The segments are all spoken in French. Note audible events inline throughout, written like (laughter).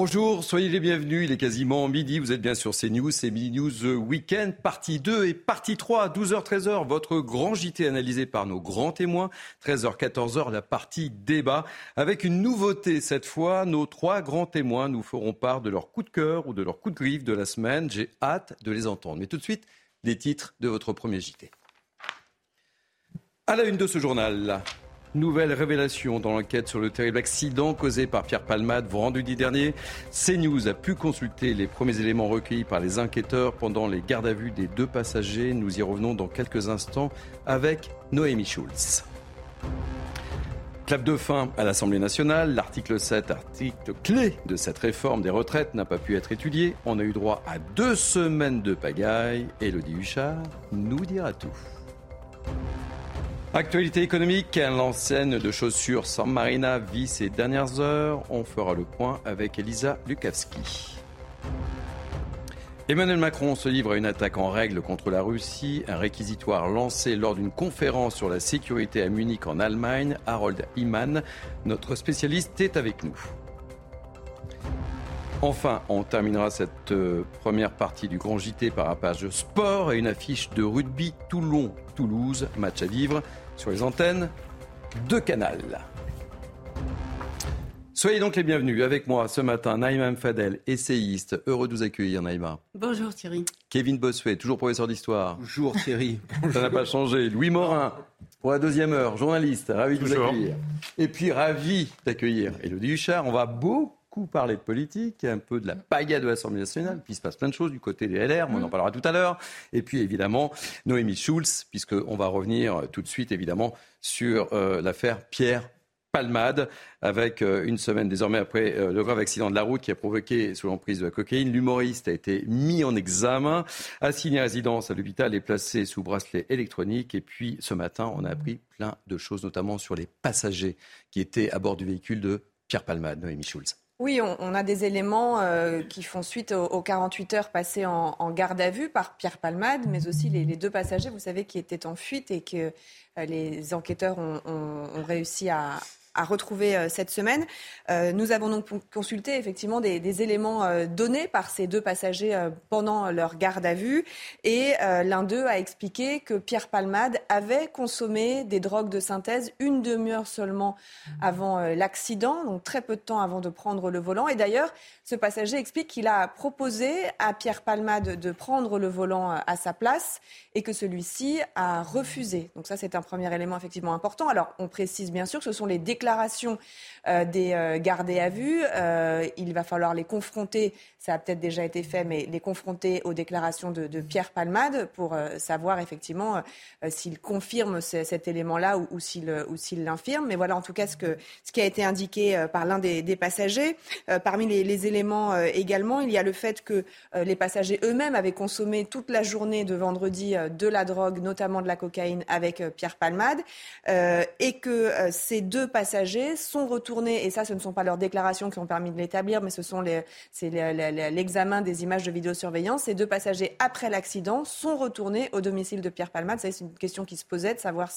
Bonjour, soyez les bienvenus. Il est quasiment midi. Vous êtes bien sur CNews. C'est Midi News Weekend, partie 2 et partie 3, 12h, 13h. Votre grand JT analysé par nos grands témoins. 13h, 14h, la partie débat. Avec une nouveauté cette fois, nos trois grands témoins nous feront part de leur coup de cœur ou de leur coup de griffe de la semaine. J'ai hâte de les entendre. Mais tout de suite, les titres de votre premier JT. À la une de ce journal. Nouvelle révélation dans l'enquête sur le terrible accident causé par Pierre Palmade vendredi dernier. CNews a pu consulter les premiers éléments recueillis par les enquêteurs pendant les gardes à vue des deux passagers. Nous y revenons dans quelques instants avec Noémie Schulz. Clap de fin à l'Assemblée nationale. L'article 7, article clé de cette réforme des retraites, n'a pas pu être étudié. On a eu droit à deux semaines de pagaille. Elodie Huchard nous dira tout. Actualité économique, l'enseigne de chaussures San Marina vit ses dernières heures. On fera le point avec Elisa Lukavski. Emmanuel Macron se livre à une attaque en règle contre la Russie, un réquisitoire lancé lors d'une conférence sur la sécurité à Munich en Allemagne. Harold Iman, notre spécialiste, est avec nous. Enfin, on terminera cette euh, première partie du Grand JT par un page sport et une affiche de rugby Toulon-Toulouse, match à vivre sur les antennes de Canal. Soyez donc les bienvenus avec moi ce matin, Naïma Mfadel, essayiste. Heureux de vous accueillir, Naïma. Bonjour Thierry. Kevin Bossuet, toujours professeur d'histoire. Bonjour Thierry. (laughs) Ça n'a pas changé. Louis Morin, pour la deuxième heure, journaliste, ravi de vous accueillir. Et puis ravi d'accueillir Elodie Huchard. On va beaucoup parler de politique, un peu de la paillade de l'Assemblée nationale, puis il se passe plein de choses du côté des LR, on en parlera tout à l'heure. Et puis évidemment, Noémie Schulz, puisqu'on va revenir tout de suite évidemment sur euh, l'affaire Pierre Palmade, avec euh, une semaine désormais après euh, le grave accident de la route qui a provoqué sous l'emprise de la cocaïne. L'humoriste a été mis en examen, assigné à résidence à l'hôpital et placé sous bracelet électronique. Et puis ce matin, on a appris plein de choses, notamment sur les passagers qui étaient à bord du véhicule de Pierre Palmade, Noémie Schulz. Oui, on, a des éléments euh, qui font suite aux, 48 heures passées en, garde à vue par Pierre Palmade, mais aussi les, deux passagers, vous savez, qui étaient en fuite et que euh, les enquêteurs ont réussi à, à retrouver euh, cette semaine. Euh, nous avons donc consulté effectivement des, éléments euh, donnés par ces deux passagers pendant leur garde à vue. Et l'un d'eux a expliqué que Pierre Palmade avait consommé des drogues de synthèse une demi-heure seulement avant l'accident, donc très peu de temps avant de prendre le volant. Et d'ailleurs, ce passager explique qu'il a proposé à Pierre Palmade de prendre le volant à sa place et que celui-ci a refusé. Donc ça, c'est un premier élément effectivement important. Alors, on précise bien sûr que ce sont les déclarations euh, des euh, gardés à vue. Euh, il va falloir les confronter, ça a peut-être déjà été fait, mais les confronter aux déclarations de, Pierre Palmade pour savoir effectivement s'il confirme cet élément-là ou, ou s'il l'infirme. Mais voilà en tout cas ce, que, ce qui a été indiqué par l'un des, passagers. parmi les, éléments également, il y a le fait que les passagers eux-mêmes avaient consommé toute la journée de vendredi de la drogue, notamment de la cocaïne, avec Pierre Palmade, et que ces deux passagers sont retournés et ça, ce ne sont pas leurs déclarations qui ont permis de l'établir, mais ce sont l'examen des images de vidéosurveillance. Ces deux passagers, après l'accident, sont retournés au domicile de Pierre Palmade. C'est une question qui se posait, de savoir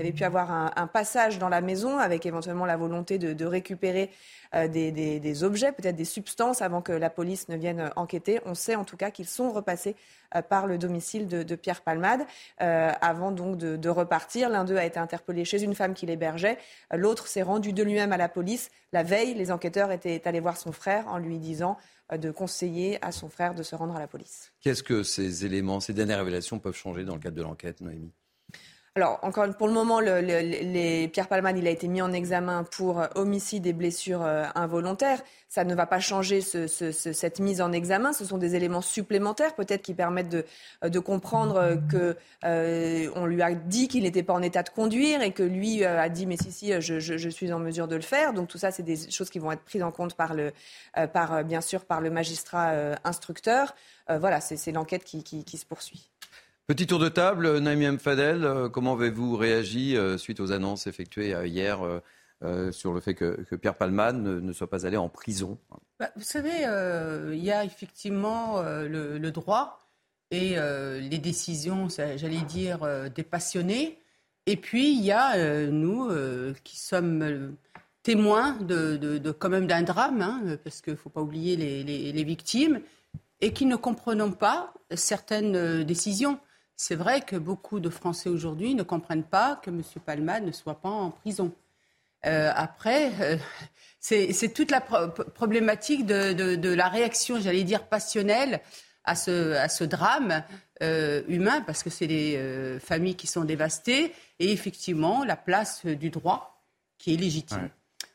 s'il y avait pu avoir un, passage dans la maison avec éventuellement la volonté de récupérer euh, des, objets, peut-être des substances, avant que la police ne vienne enquêter. On sait en tout cas qu'ils sont repassés euh, par le domicile de, Pierre Palmade euh, avant donc de, repartir. L'un d'eux a été interpellé chez une femme qui l'hébergeait. L'autre s'est rendu de lui-même à la police. La veille, les enquêteurs étaient allés voir son frère en lui disant de conseiller à son frère de se rendre à la police. Qu'est-ce que ces éléments, ces dernières révélations peuvent changer dans le cadre de l'enquête, Noémie? Alors, encore pour le moment, le, Pierre Palman, il a été mis en examen pour homicide et blessures euh, involontaires. Ça ne va pas changer cette mise en examen. Ce sont des éléments supplémentaires, peut-être, qui permettent de, euh, comprendre que euh, on lui a dit qu'il n'était pas en état de conduire et que lui a dit mais si si, je, suis en mesure de le faire. Donc tout ça, c'est des choses qui vont être prises en compte par le, par bien sûr, par le magistrat instructeur. voilà, c'est l'enquête qui se poursuit. Petit tour de table, Naïm M. Fadel, euh, comment avez-vous réagi euh, suite aux annonces effectuées euh, hier sur le fait que, Pierre Palman ne, soit pas allé en prison? Bah, Vous savez, il y a effectivement le, droit et les décisions, j'allais dire, des passionnés. Et puis, il y a nous qui sommes témoins de, quand même d'un drame, hein, parce qu'il ne faut pas oublier les victimes, et qui ne comprenons pas certaines décisions. C'est vrai que beaucoup de Français aujourd'hui ne comprennent pas que M. Palma ne soit pas en prison. Euh, après, euh, c'est toute la problématique de, la réaction, j'allais dire, passionnelle à ce, à ce drame euh, humain, parce que c'est des familles qui sont dévastées, et effectivement la place du droit qui est légitime.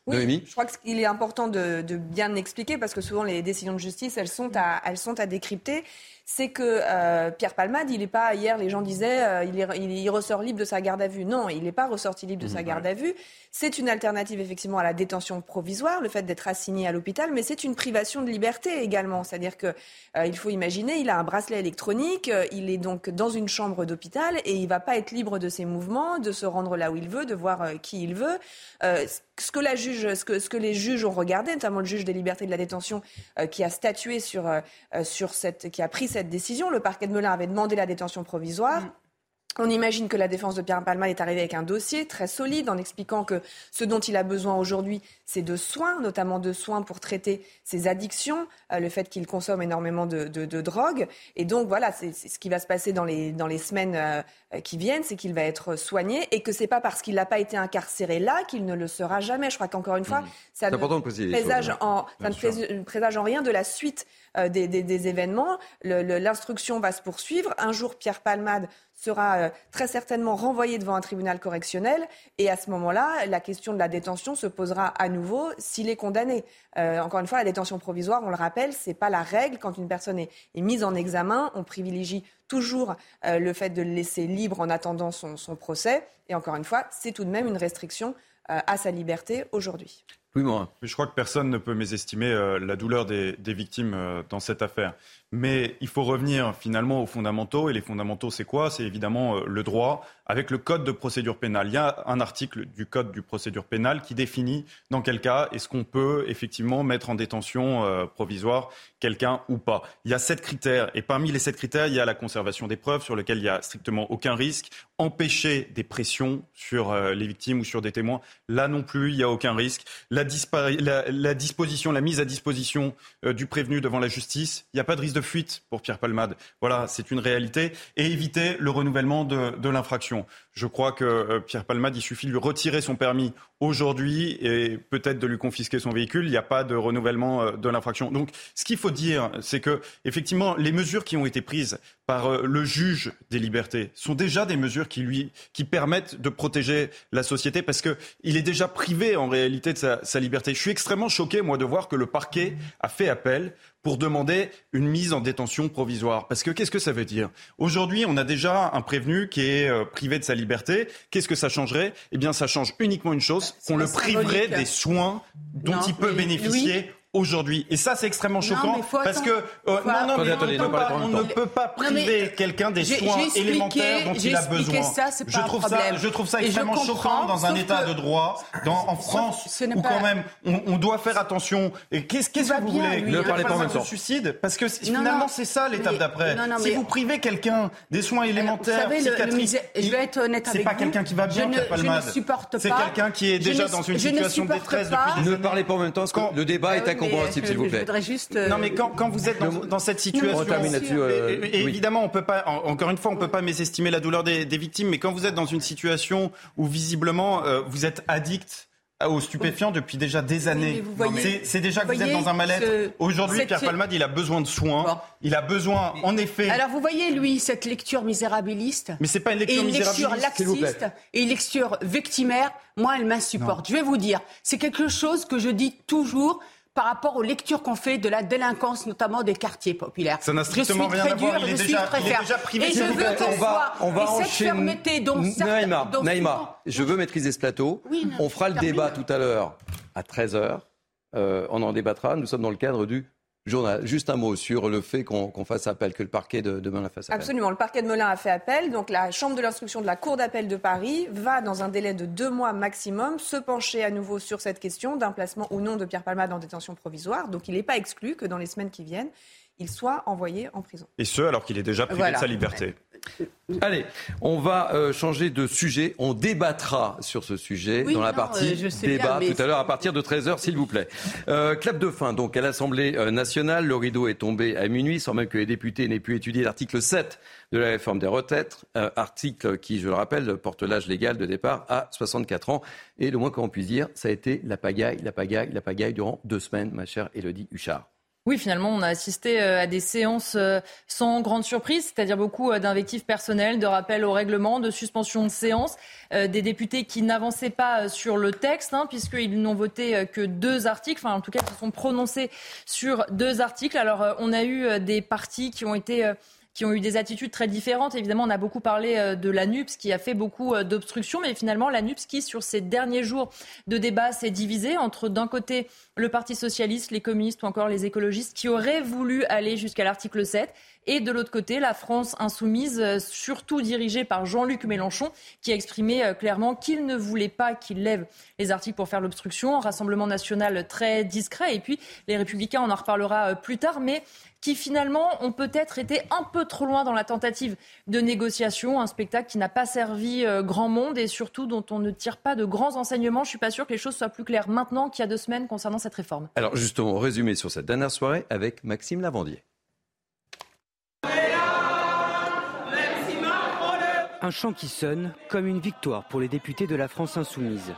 Oui, je crois qu'il est important de, bien expliquer parce que souvent les décisions de justice, elles sont à, elles sont à décrypter c'est que euh, Pierre Palmade, il n'est pas, hier les gens disaient, euh, il, est, il, ressort libre de sa garde à vue. Non, il n'est pas ressorti libre de sa mmh, garde à vue. C'est une alternative effectivement à la détention provisoire, le fait d'être assigné à l'hôpital, mais c'est une privation de liberté également. C'est-à-dire que euh, il faut imaginer, il a un bracelet électronique, il est donc dans une chambre d'hôpital et il va pas être libre de ses mouvements, de se rendre là où il veut, de voir qui il veut. ce que la juge, ce que, ce que les juges ont regardé, notamment le juge des libertés de la détention, qui a statué sur sur cette, qui a pris cette décision. Le parquet de Melun avait demandé la détention provisoire. Mm. On imagine que la défense de Pierre Palma est arrivée avec un dossier très solide en expliquant que ce dont il a besoin aujourd'hui, c'est de soins, notamment de soins pour traiter ses addictions, euh, le fait qu'il consomme énormément de, de, drogue. Et donc voilà, c'est ce qui va se passer dans les, dans les semaines euh, qui viennent, c'est qu'il va être soigné et que c'est pas parce qu'il n'a pas été incarcéré là qu'il ne le sera jamais. Je crois qu'encore une fois, mmh. ça, ne présage, hein. en, ça ne présage en rien de la suite euh, des, des, des, événements. L'instruction va se poursuivre. Un jour, Pierre Palmade sera euh, très certainement renvoyé devant un tribunal correctionnel. Et à ce moment-là, la question de la détention se posera à nouveau s'il est condamné. Euh, encore une fois, la détention provisoire, on le rappelle, c'est pas la règle. Quand une personne est, est mise en examen, on privilégie toujours euh, le fait de le laisser libre en attendant son, son procès. Et encore une fois, c'est tout de même une restriction à sa liberté aujourd'hui. Oui, moi. Je crois que personne ne peut mésestimer la douleur des, des victimes dans cette affaire. Mais il faut revenir finalement aux fondamentaux. Et les fondamentaux, c'est quoi? C'est évidemment euh, le droit avec le code de procédure pénale. Il y a un article du code du procédure pénale qui définit dans quel cas est-ce qu'on peut effectivement mettre en détention euh, provisoire quelqu'un ou pas. Il y a sept critères. Et parmi les sept critères, il y a la conservation des preuves sur lesquelles il n'y a strictement aucun risque. Empêcher des pressions sur euh, les victimes ou sur des témoins. Là non plus, il n'y a aucun risque. La, disposition, la mise à disposition du prévenu devant la justice, il n'y a pas de risque de fuite pour Pierre Palmade. Voilà, c'est une réalité. Et éviter le renouvellement de, l'infraction. Je crois que euh, Pierre Palmade, il suffit de lui retirer son permis aujourd'hui et peut-être de lui confisquer son véhicule. Il n'y a pas de renouvellement euh, de l'infraction. Donc, ce qu'il faut dire, c'est que, effectivement, les mesures qui ont été prises par euh, le juge des libertés sont déjà des mesures qui lui qui permettent de protéger la société parce que il est déjà privé en réalité de sa, sa liberté. Je suis extrêmement choqué moi de voir que le parquet a fait appel pour demander une mise en détention provisoire. Parce que qu'est-ce que ça veut dire? Aujourd'hui, on a déjà un prévenu qui est euh, privé de sa liberté. Qu'est-ce que ça changerait? Eh bien, ça change uniquement une chose, qu'on le priverait des soins dont il peut bénéficier aujourd'hui. Et ça, c'est extrêmement choquant parce que euh, non, non, mais on, ne peut pas priver quelqu'un des soins élémentaires dont il a besoin. Ça, je trouve ça, je trouve ça extrêmement choquant dans un État de droit, dans, en France, où quand même on, doit faire attention. Et qu'est-ce que vous voulez Ne parlez pas en même temps. suicide Parce que finalement, c'est ça l'étape d'après. Si vous privez quelqu'un des soins élémentaires, psychiatriques, je vais être honnête avec C'est pas quelqu'un qui va bien, je ne supporte pas. C'est quelqu'un qui est déjà dans une situation de détresse depuis Ne parlez pas en même temps, le débat est s'il vous plaît. juste. Euh, non, mais quand, quand vous êtes dans, dans cette situation. Euh, évidemment, on peut pas, encore une fois, on peut pas mésestimer la douleur des, des, victimes, mais quand vous êtes dans une situation où visiblement euh, vous êtes addict aux stupéfiants depuis déjà des années. C'est déjà que vous, êtes dans un mal-être. Aujourd'hui, Pierre Palmade, il a besoin de soins. Il a besoin, en effet. Alors vous voyez, lui, cette lecture misérabiliste. Mais c'est pas une lecture misérabiliste. Une lecture laxiste et une lecture victimaire. Moi, elle m'insupporte. Je vais vous dire, c'est quelque chose que je dis toujours par rapport aux lectures qu'on fait de la délinquance, notamment des quartiers populaires. Ça n'a strictement rien à voir. Il est, déjà, il est déjà privé. Et je veux qu'on va, on va enchaîner. Naïma, Naïma, je veux maîtriser ce plateau. on fera le débat tout à l'heure à 13h. Euh, on en débattra. Nous sommes dans le cadre du Journal, juste un mot sur le fait qu'on fasse appel, que le parquet de, de Melun fasse appel. Absolument, le parquet de Melun a fait appel. Donc la Chambre de l'instruction de la Cour d'appel de Paris va, dans un délai de deux mois maximum, se pencher à nouveau sur cette question d'un placement ou non de Pierre Palmade en détention provisoire. Donc il n'est pas exclu que dans les semaines qui viennent, il soit envoyé en prison. Et ce, alors qu'il est déjà privé de sa liberté. Allez, on va euh, changer de sujet. On débattra sur ce sujet dans la partie euh, débat tout à l'heure à partir de 13h, s'il vous plaît. Euh, clap de fin, donc, à l'Assemblée nationale. Le rideau est tombé à minuit, sans même que les députés n'aient pu étudier l'article 7 de la réforme des retraites. article qui, je le rappelle, porte l'âge légal de départ à 64 ans. Et le moins qu'on puisse dire, ça a été la pagaille, la pagaille, la pagaille durant deux semaines, ma chère Elodie Huchard. Oui, finalement, on a assisté euh, à des séances euh, sans grande surprise, c'est-à-dire beaucoup euh, d'invectives personnelles, de rappels au règlement, de suspension de séance, des députés qui n'avançaient pas sur le texte, hein, puisqu'ils n'ont voté que deux articles, enfin en tout cas qui sont prononcés sur deux articles. Alors on a eu des partis qui ont été qui ont eu des attitudes très différentes. Évidemment, on a beaucoup parlé euh, de la NUPS qui a fait beaucoup euh, d'obstructions, mais finalement, la NUPS qui, sur ces derniers jours de débat, s'est divisée entre, d'un côté, le Parti socialiste, les communistes ou encore les écologistes qui auraient voulu aller jusqu'à l'article 7 et de l'autre côté, la France insoumise, euh, surtout dirigée par Jean-Luc Mélenchon, qui a exprimé clairement qu'il ne voulait pas qu'il lève les articles pour faire l'obstruction. Rassemblement national très discret. Et puis, les Républicains, on en reparlera plus tard. Mais qui finalement ont peut-être été un peu trop loin dans la tentative de négociation, un spectacle qui n'a pas servi euh, grand monde et surtout dont on ne tire pas de grands enseignements. Je suis pas sûr que les choses soient plus claires maintenant qu'il y a deux semaines concernant cette réforme. Alors justement, résumé sur cette dernière soirée avec Maxime Lavandier. Un chant qui sonne comme une victoire pour les députés de la France insoumise.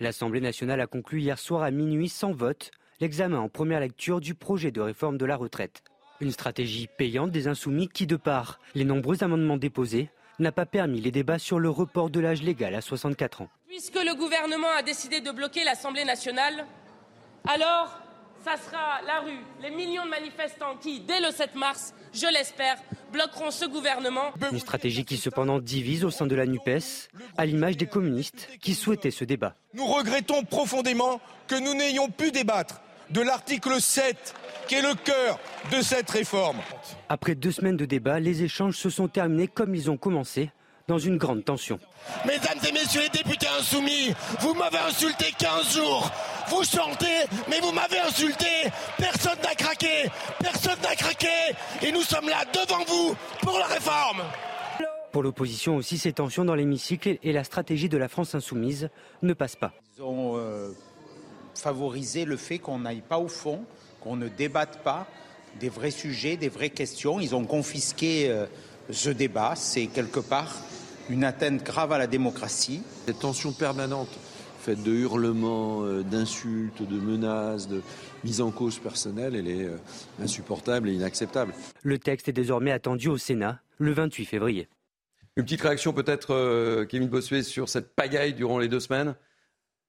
L'Assemblée nationale a conclu hier soir à minuit sans vote l'examen en première lecture du projet de réforme de la retraite. Une stratégie payante des insoumis qui, de par les nombreux amendements déposés, n'a pas permis les débats sur le report de l'âge légal à 64 ans. Puisque le gouvernement a décidé de bloquer l'Assemblée nationale, alors ça sera la rue, les millions de manifestants qui, dès le 7 mars, je l'espère, bloqueront ce gouvernement. Une stratégie qui cependant divise au sein de la NUPES, à l'image des communistes qui souhaitaient ce débat. Nous regrettons profondément que nous n'ayons pu débattre de l'article 7, qui est le cœur de cette réforme. Après deux semaines de débat, les échanges se sont terminés comme ils ont commencé, dans une grande tension. Mesdames et messieurs les députés insoumis, vous m'avez insulté 15 jours. Vous chantez, mais vous m'avez insulté. Personne n'a craqué. Personne n'a craqué. Et nous sommes là devant vous pour la réforme. Pour l'opposition aussi, ces tensions dans l'hémicycle et la stratégie de la France insoumise ne passent pas. Ils ont euh, favoriser le fait qu'on n'aille pas au fond, qu'on ne débatte pas des vrais sujets, des vraies questions. Ils ont confisqué euh, ce débat. C'est quelque part une atteinte grave à la démocratie. Cette tension permanente, faite de hurlements, euh, d'insultes, de menaces, de mise en cause personnelle, elle est euh, insupportable et inacceptable. Le texte est désormais attendu au Sénat le 28 février. Une petite réaction peut-être, Kevin Bossuet, sur cette pagaille durant les deux semaines?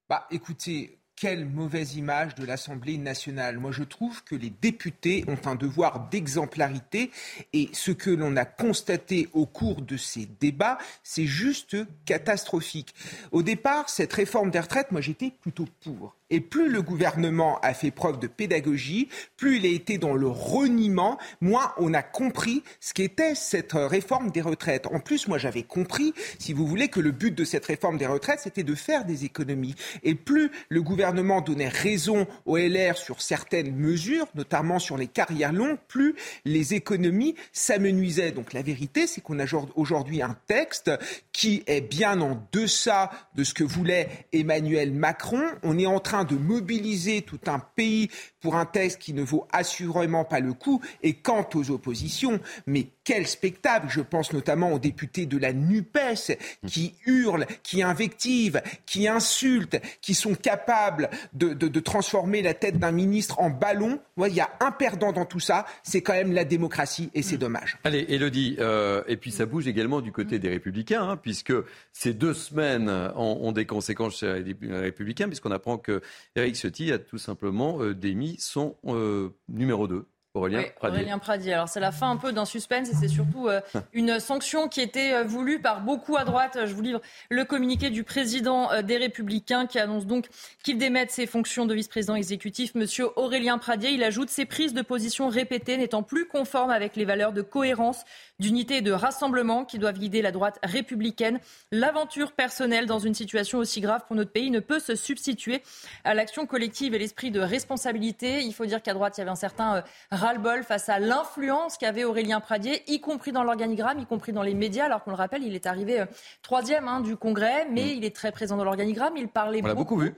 Bah, écoutez, quelle mauvaise image de l'Assemblée nationale. Moi, je trouve que les députés ont un devoir d'exemplarité et ce que l'on a constaté au cours de ces débats, c'est juste catastrophique. Au départ, cette réforme des retraites, moi, j'étais plutôt pour. Et plus le gouvernement a fait preuve de pédagogie, plus il a été dans le reniement, moins on a compris ce qu'était cette réforme des retraites. En plus, moi j'avais compris, si vous voulez, que le but de cette réforme des retraites, c'était de faire des économies. Et plus le gouvernement donnait raison au LR sur certaines mesures, notamment sur les carrières longues, plus les économies s'amenuisaient. Donc la vérité, c'est qu'on a aujourd'hui un texte qui est bien en deçà de ce que voulait Emmanuel Macron. On est en train de mobiliser tout un pays pour un texte qui ne vaut assurément pas le coup. Et quant aux oppositions, mais quel spectacle Je pense notamment aux députés de la NUPES qui hurlent, qui invectivent, qui insultent, qui sont capables de, transformer la tête d'un ministre en ballon. il y a un perdant dans tout ça, c'est quand même la démocratie et c'est dommage. Allez, Elodie, euh, et puis ça bouge également du côté des Républicains, hein, puisque ces deux semaines ont, des conséquences chez les Républicains, puisqu'on apprend que Eric Ciotti a tout simplement euh, démis son euh, numéro 2 Aurélien Pradier. Aurélien Pradier. Alors c'est la fin un peu d'un suspense et c'est surtout euh, une sanction qui était euh, voulue par beaucoup à droite. Je vous livre le communiqué du président euh, des Républicains qui annonce donc qu'il démette ses fonctions de vice-président exécutif, Monsieur Aurélien Pradier. Il ajoute ses prises de position répétées n'étant plus conformes avec les valeurs de cohérence, d'unité et de rassemblement qui doivent guider la droite républicaine. L'aventure personnelle dans une situation aussi grave pour notre pays ne peut se substituer à l'action collective et l'esprit de responsabilité. Il faut dire qu'à droite, il y avait un certain ras-le-bol face à l'influence qu'avait Aurélien Pradier, y compris dans l'organigramme, y compris dans les médias, alors qu'on le rappelle, il est arrivé euh, troisième hein, du Congrès, mais mm. il est très présent dans l'organigramme, il parlait On l'a beaucoup vu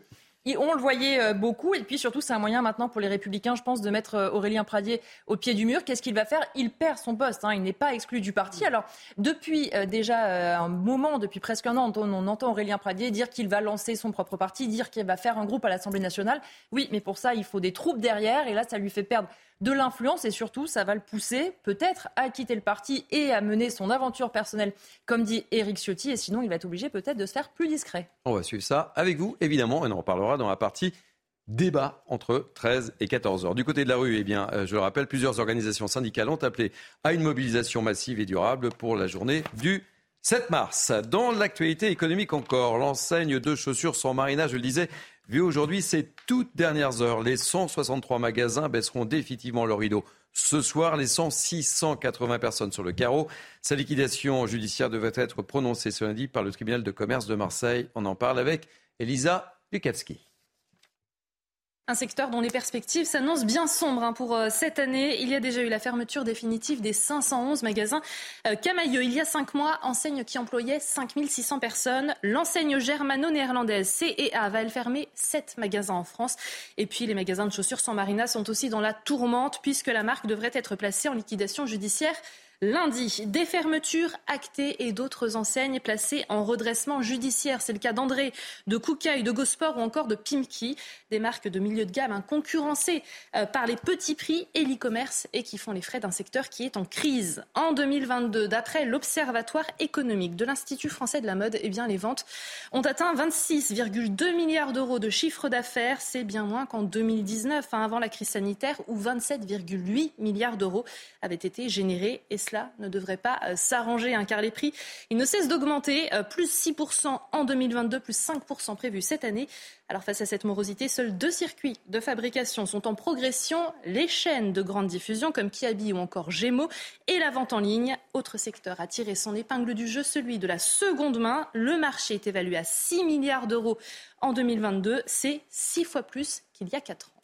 on le voyait euh, beaucoup. Et puis surtout, c'est un moyen maintenant pour les Républicains, je pense, de mettre euh, Aurélien Pradier au pied du mur. Qu'est-ce qu'il va faire? Il perd son poste. Hein. Il n'est pas exclu du parti. Alors, depuis déjà un moment, depuis presque un an, on, entend Aurélien Pradier dire qu'il va lancer son propre parti, dire qu'il va faire un groupe à l'Assemblée nationale. Oui, mais pour ça, il faut des troupes derrière. Et là, ça lui fait perdre de l'influence et surtout, ça va le pousser peut-être à quitter le parti et à mener son aventure personnelle, comme dit Éric Ciotti. Et sinon, il va être obligé peut-être de se faire plus discret. On va suivre ça avec vous, évidemment, et on en reparlera dans la partie débat entre 13 et 14 heures. Du côté de la rue, eh bien, euh, je le rappelle, plusieurs organisations syndicales ont appelé à une mobilisation massive et durable pour la journée du 7 mars. Dans l'actualité économique encore, l'enseigne de chaussures sans marina, je le disais, Vu aujourd'hui ces toutes dernières heures, les 163 magasins baisseront définitivement leur rideau. Ce soir, laissant 680 personnes sur le carreau. Sa liquidation judiciaire devrait être prononcée ce lundi par le tribunal de commerce de Marseille. On en parle avec Elisa Lukavski. Un secteur dont les perspectives s'annoncent bien sombres hein, pour euh, cette année. Il y a déjà eu la fermeture définitive des 511 magasins euh, Camailleux. Il y a cinq mois, enseigne qui employait 5600 personnes. L'enseigne germano-néerlandaise CEA va elle fermer 7 magasins en France. Et puis les magasins de chaussures sans marina sont aussi dans la tourmente puisque la marque devrait être placée en liquidation judiciaire Lundi, des fermetures actées et d'autres enseignes placées en redressement judiciaire. C'est le cas d'André, de Koukaï, de Gosport ou encore de Pimki, des marques de milieu de gamme concurrencées euh, par les petits prix et l'e-commerce et qui font les frais d'un secteur qui est en crise. En 2022, d'après l'Observatoire économique de l'Institut français de la mode, eh bien, les ventes ont atteint 26,2 milliards d'euros de chiffre d'affaires. C'est bien moins qu'en 2019, hein, avant la crise sanitaire, où 27,8 milliards d'euros avaient été générés. Cela ne devrait pas euh, s'arranger, hein, car les prix, ne cessent d'augmenter, euh, plus 6% en 2022, plus 5% prévu cette année. Alors face à cette morosité, seuls deux circuits de fabrication sont en progression, les chaînes de grande diffusion comme Kiabi ou encore Gémeaux et la vente en ligne. Autre secteur a tiré son épingle du jeu, celui de la seconde main. Le marché est évalué à 6 milliards d'euros en 2022, c'est six fois plus qu'il y a quatre ans.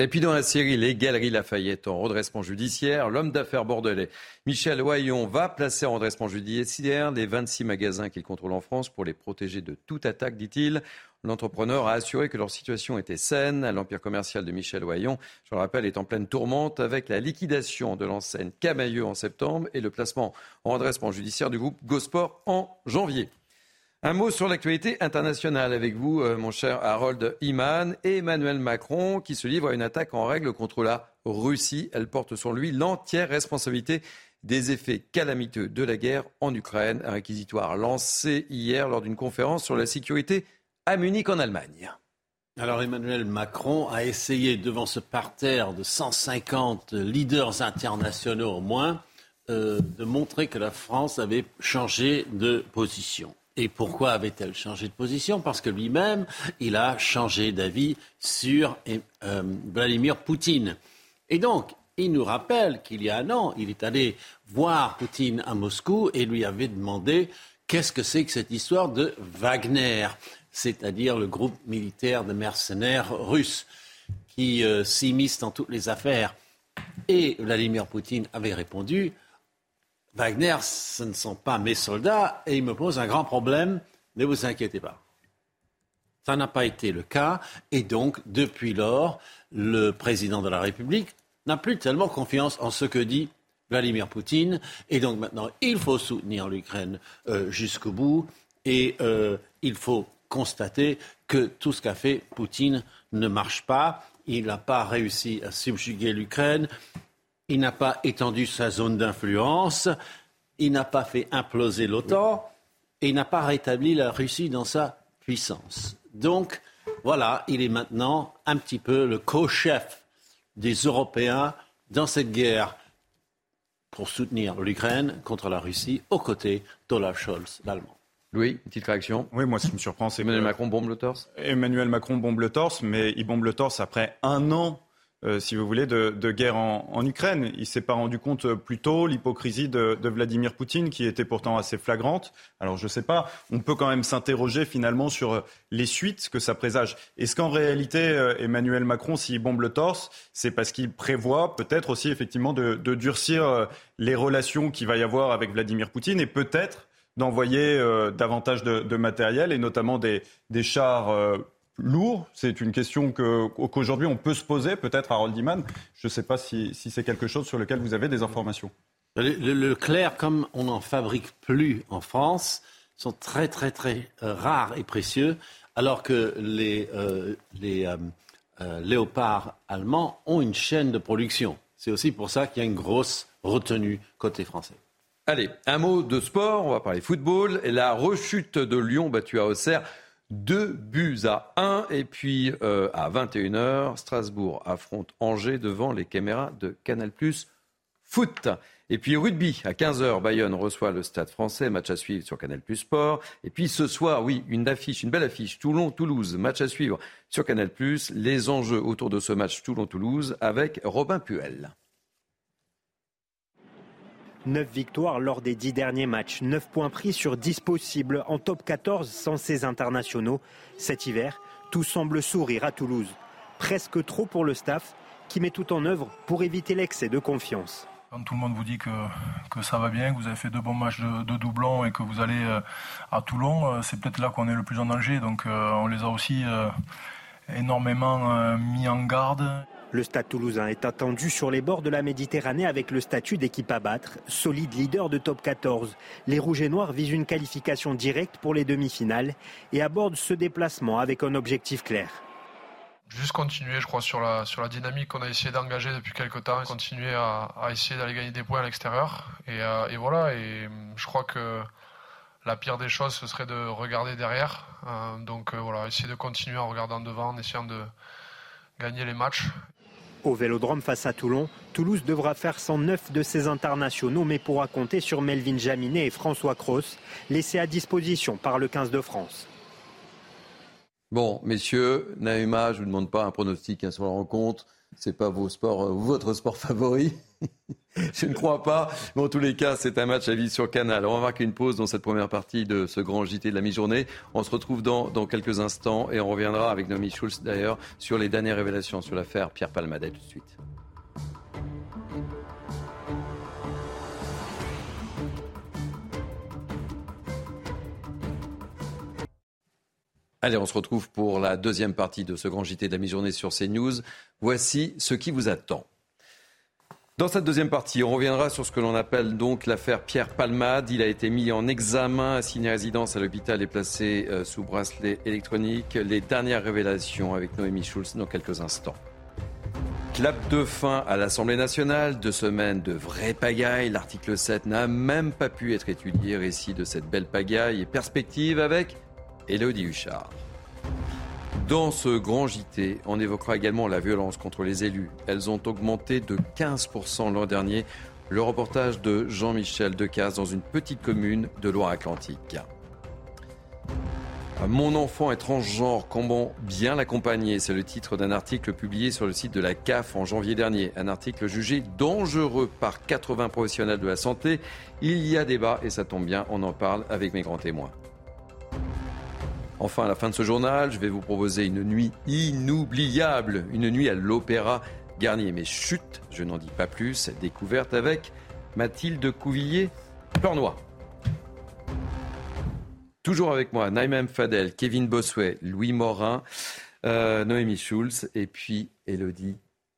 Et puis dans la série Les Galeries Lafayette en redressement judiciaire, l'homme d'affaires bordelais Michel Oyon va placer en redressement judiciaire les 26 magasins qu'il contrôle en France pour les protéger de toute attaque, dit-il. L'entrepreneur a assuré que leur situation était saine. L'empire commercial de Michel Oyon, je le rappelle, est en pleine tourmente avec la liquidation de l'enseigne Camailleux en septembre et le placement en redressement judiciaire du groupe Gosport en janvier. Un mot sur l'actualité internationale avec vous, euh, mon cher Harold Iman Emmanuel Macron, qui se livre à une attaque en règle contre la Russie. Elle porte sur lui l'entière responsabilité des effets calamiteux de la guerre en Ukraine. Un réquisitoire lancé hier lors d'une conférence sur la sécurité à Munich en Allemagne. Alors Emmanuel Macron a essayé devant ce parterre de 150 leaders internationaux au moins euh, de montrer que la France avait changé de position. Et pourquoi avait-elle changé de position? Parce que lui-même, il a changé d'avis sur euh, Vladimir Poutine. Et donc, il nous rappelle qu'il y a un an, il est allé voir Poutine à Moscou et lui avait demandé qu'est-ce que c'est que cette histoire de Wagner, c'est-à-dire le groupe militaire de mercenaires russes qui euh, s'immiscent dans toutes les affaires. Et Vladimir Poutine avait répondu Wagner, ce ne sont pas mes soldats et ils me posent un grand problème. Ne vous inquiétez pas. Ça n'a pas été le cas et donc, depuis lors, le président de la République n'a plus tellement confiance en ce que dit Vladimir Poutine. Et donc maintenant, il faut soutenir l'Ukraine euh, jusqu'au bout. Et euh, il faut constater que tout ce qu'a fait Poutine ne marche pas. Il n'a pas réussi à subjuguer l'Ukraine. Il n'a pas étendu sa zone d'influence. Il n'a pas fait imploser l'OTAN. Et il n'a pas rétabli la Russie dans sa puissance. Donc, voilà, il est maintenant un petit peu le co-chef des Européens dans cette guerre pour soutenir l'Ukraine contre la Russie aux côtés d'Olaf Scholz, l'Allemand. Louis, une petite réaction? Oui, moi, ce qui me surprend, c'est Emmanuel Macron bombe le torse? Emmanuel Macron bombe le torse, mais il bombe le torse après un an euh, si vous voulez, de, guerre en, Ukraine. Il s'est pas rendu compte euh, plus tôt l'hypocrisie de, Vladimir Poutine, qui était pourtant assez flagrante. Alors je ne sais pas, on peut quand même s'interroger finalement sur euh, les suites que ça présage. Est-ce qu'en réalité, Emmanuel Macron, s'il bombe le torse, c'est parce qu'il prévoit peut-être aussi effectivement de, durcir les relations qu'il va y avoir avec Vladimir Poutine et peut-être d'envoyer davantage de, matériel et notamment des, des chars lourd C'est une question qu'aujourd'hui on peut se poser, peut-être à Iman. Je ne sais pas si, c'est quelque chose sur lequel vous avez des informations. Le, clair, comme on n'en fabrique plus en France, sont très très très euh, rares et précieux, alors que les, euh, euh, léopards allemands ont une chaîne de production. C'est aussi pour ça qu'il y a une grosse retenue côté français. Allez, un mot de sport, on va parler football. La rechute de Lyon battue à Auxerre deux buts à 1. Et puis euh, à 21h, Strasbourg affronte Angers devant les caméras de Canal Foot. Et puis rugby, à 15h, Bayonne reçoit le Stade français, match à suivre sur Canal Plus Sport. Et puis ce soir, oui, une affiche, une belle affiche, Toulon-Toulouse, match à suivre sur Canal Plus. Les enjeux autour de ce match Toulon-Toulouse avec Robin Puel. 9 victoires lors des 10 derniers matchs, 9 points pris sur 10 possibles en top 14 sans ces internationaux. Cet hiver, tout semble sourire à Toulouse. Presque trop pour le staff qui met tout en œuvre pour éviter l'excès de confiance. Quand tout le monde vous dit que, ça va bien, que vous avez fait deux bons matchs de, de et que vous allez euh, à Toulon, euh, c'est peut-être là qu'on est le plus en danger. Donc euh, on les a aussi énormément mis en garde. Le Stade toulousain est attendu sur les bords de la Méditerranée avec le statut d'équipe à battre, solide leader de top 14. Les Rouges et Noirs visent une qualification directe pour les demi-finales et abordent ce déplacement avec un objectif clair. Juste continuer, je crois, sur la, sur la dynamique qu'on a essayé d'engager depuis quelques temps, continuer à, essayer d'aller gagner des points à l'extérieur. Et, euh, voilà, et je crois que la pire des choses, ce serait de regarder derrière. Euh, donc euh, voilà, essayer de continuer en regardant devant, en essayant de gagner les matchs. Au Vélodrome face à Toulon, Toulouse devra faire 109 de ses internationaux, mais pourra compter sur Melvin Jaminet et François Cross, laissés à disposition par le 15 de France. Bon, messieurs, Naïma, je ne vous demande pas un pronostic hein, sur la rencontre. Ce n'est pas vos sports, euh, votre sport favori. (laughs) Je ne crois pas. Mais en tous les cas, c'est un match à vie sur Canal. On va marquer une pause dans cette première partie de ce grand JT de la mi-journée. On se retrouve dans, quelques instants et on reviendra avec Nomi Schulz d'ailleurs sur les dernières révélations sur l'affaire Pierre Palmade. tout de suite. Allez, on se retrouve pour la deuxième partie de ce grand JT de la mi-journée sur CNews. Voici ce qui vous attend. Dans cette deuxième partie, on reviendra sur ce que l'on appelle donc l'affaire Pierre Palmade. Il a été mis en examen, assigné à résidence à l'hôpital et placé euh, sous bracelet électronique. Les dernières révélations avec Noémie Schulz dans quelques instants. Clap de fin à l'Assemblée nationale, deux semaines de vraie pagaille. L'article 7 n'a même pas pu être étudié. Récit de cette belle pagaille et perspective avec Elodie Huchard. Dans ce grand JT, on évoquera également la violence contre les élus. Elles ont augmenté de 15% l'an dernier. Le reportage de Jean-Michel Decaze dans une petite commune de Loire-Atlantique. Mon enfant est transgenre, comment bien l'accompagner? C'est le titre d'un article publié sur le site de la CAF en janvier dernier. Un article jugé dangereux par 80 professionnels de la santé. Il y a débat et ça tombe bien, on en parle avec mes grands témoins. Enfin, à la fin de ce journal, je vais vous proposer une nuit inoubliable, une nuit à l'Opéra Garnier. Mais chut, je n'en dis pas plus, découverte avec Mathilde couvillier Plornois. Toujours avec moi, Naïm Fadel, Kevin Bossuet, Louis Morin, euh, Noémie Schulz et puis Elodie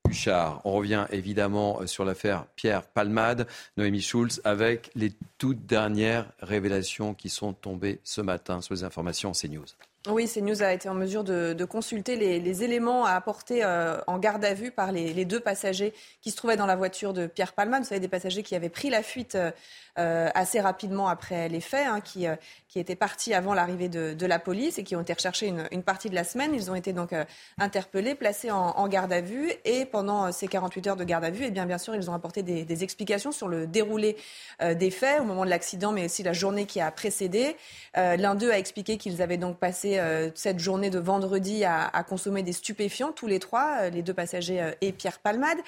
Huchard. On revient évidemment euh, sur l'affaire Pierre Palmade, Noémie Schulz, avec les toutes dernières révélations qui sont tombées ce matin sur les informations CNews. Oui, CNews a été en mesure de, consulter les, éléments à apporter euh, en garde à vue par les, deux passagers qui se trouvaient dans la voiture de Pierre Palmade. Vous savez, des passagers qui avaient pris la fuite euh, euh, assez rapidement après les faits, hein, qui, euh, qui étaient partis avant l'arrivée de, la police et qui ont été recherchés une, partie de la semaine. Ils ont été donc interpellés, placés en, garde à vue et pendant ces 48 heures de garde à vue, eh bien, bien sûr, ils ont apporté des explications sur le déroulé des faits au moment de l'accident, mais aussi la journée qui a précédé. L'un d'eux a expliqué qu'ils avaient donc passé cette journée de vendredi à, à, consommer des stupéfiants, tous les trois, les deux passagers et Pierre Palmade.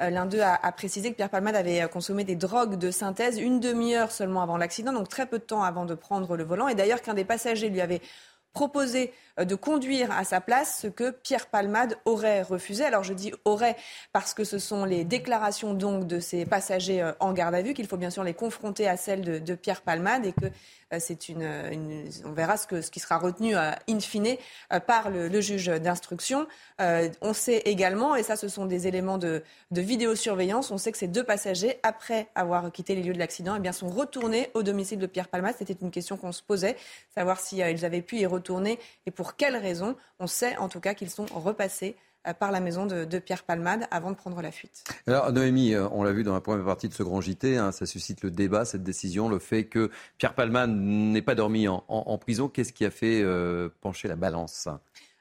L'un d'eux a, précisé que Pierre Palmade avait consommé des drogues de synthèse une demi demi-heure seulement avant l'accident, donc très peu de temps avant de prendre le volant. Et d'ailleurs qu'un des passagers lui avait proposé euh, de conduire à sa place ce que Pierre Palmade aurait refusé. Alors je dis aurait parce que ce sont les déclarations donc de ces passagers euh, en garde à vue qu'il faut bien sûr les confronter à celles de, Pierre Palmade et que euh, c'est une, on verra ce, que, qui sera retenu in fine par le, juge d'instruction. on sait également, et ça ce sont des éléments de, vidéosurveillance, on sait que ces deux passagers, après avoir quitté les lieux de l'accident, eh sont retournés au domicile de Pierre Palmade. C'était une question qu'on se posait, savoir si ils avaient pu y retourner et pour quelles raisons. On sait en tout cas qu'ils sont repassés euh, par la maison de, Pierre Palmade avant de prendre la fuite. Alors Noémie, euh, on l'a vu dans la première partie de ce grand JT, hein, ça suscite le débat, cette décision, le fait que Pierre Palmade n'ait pas dormi en, prison. Qu'est-ce qui a fait euh, pencher la balance?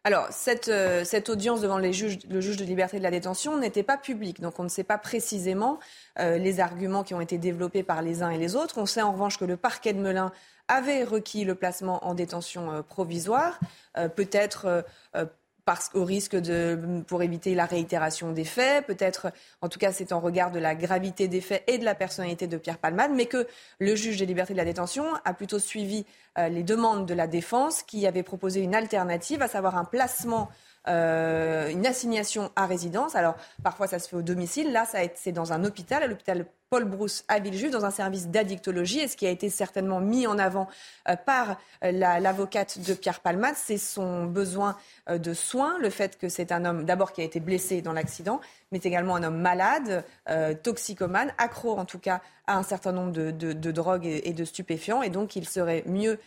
Alors, cette, cette, audience devant les juges, le juge de liberté de la détention n'était pas publique, donc on ne sait pas précisément les arguments qui ont été développés par les uns et les autres. On sait en revanche que le parquet de Melun avait requis le placement en détention provisoire. Euh, peut-être euh, euh, parce au risque de pour éviter la réitération des faits, peut-être en tout cas c'est en regard de la gravité des faits et de la personnalité de Pierre Palmade, mais que le juge des libertés de la détention a plutôt suivi les demandes de la défense qui avait proposé une alternative, à savoir un placement une assignation à résidence. Alors, parfois, ça se fait au domicile. Là, c'est dans un hôpital, à l'hôpital Paul Brousse à Villejuif dans un service d'addictologie. Et ce qui a été certainement mis en avant euh, par euh, l'avocate de Pierre Palmade, c'est son besoin euh, de soins, le fait que c'est un homme d'abord qui a été blessé dans l'accident, mais également un homme malade, toxicomane, accro en tout cas à un certain nombre de, drogues et, de stupéfiants. Et donc il serait mieux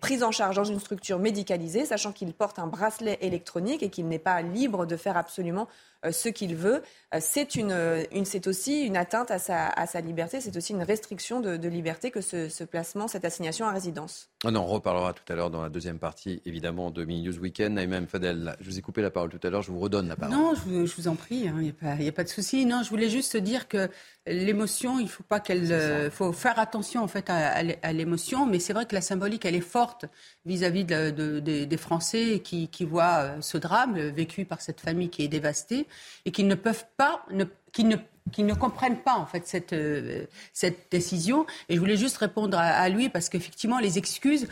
pris en charge dans une structure médicalisée, sachant qu'il porte un bracelet électronique et qu'il n'est pas libre de faire absolument euh, ce qu'il veut. Euh, c'est une, une c'est aussi une atteinte à sa, à sa liberté, c'est aussi une restriction de, de liberté que ce, ce, placement, cette assignation à résidence. Ah on reparlera tout à l'heure dans la deuxième partie, évidemment, de Mini News Weekend. Naïma Fadel, je vous ai coupé la parole tout à l'heure, je vous redonne la parole. Non, je vous, je vous en prie, il hein, n'y a, a, pas de souci. Non, je voulais juste dire que l'émotion, il faut pas qu'elle, euh, faut faire attention en fait à, à l'émotion, mais c'est vrai que la symbolique, elle est forte vis-à-vis de, de, des Français qui, voient ce drame vécu par cette famille qui est dévastée et qui ne peuvent pas, qui ne comprennent pas en fait cette, euh, cette décision. Et je voulais juste répondre à, lui parce qu'effectivement les excuses,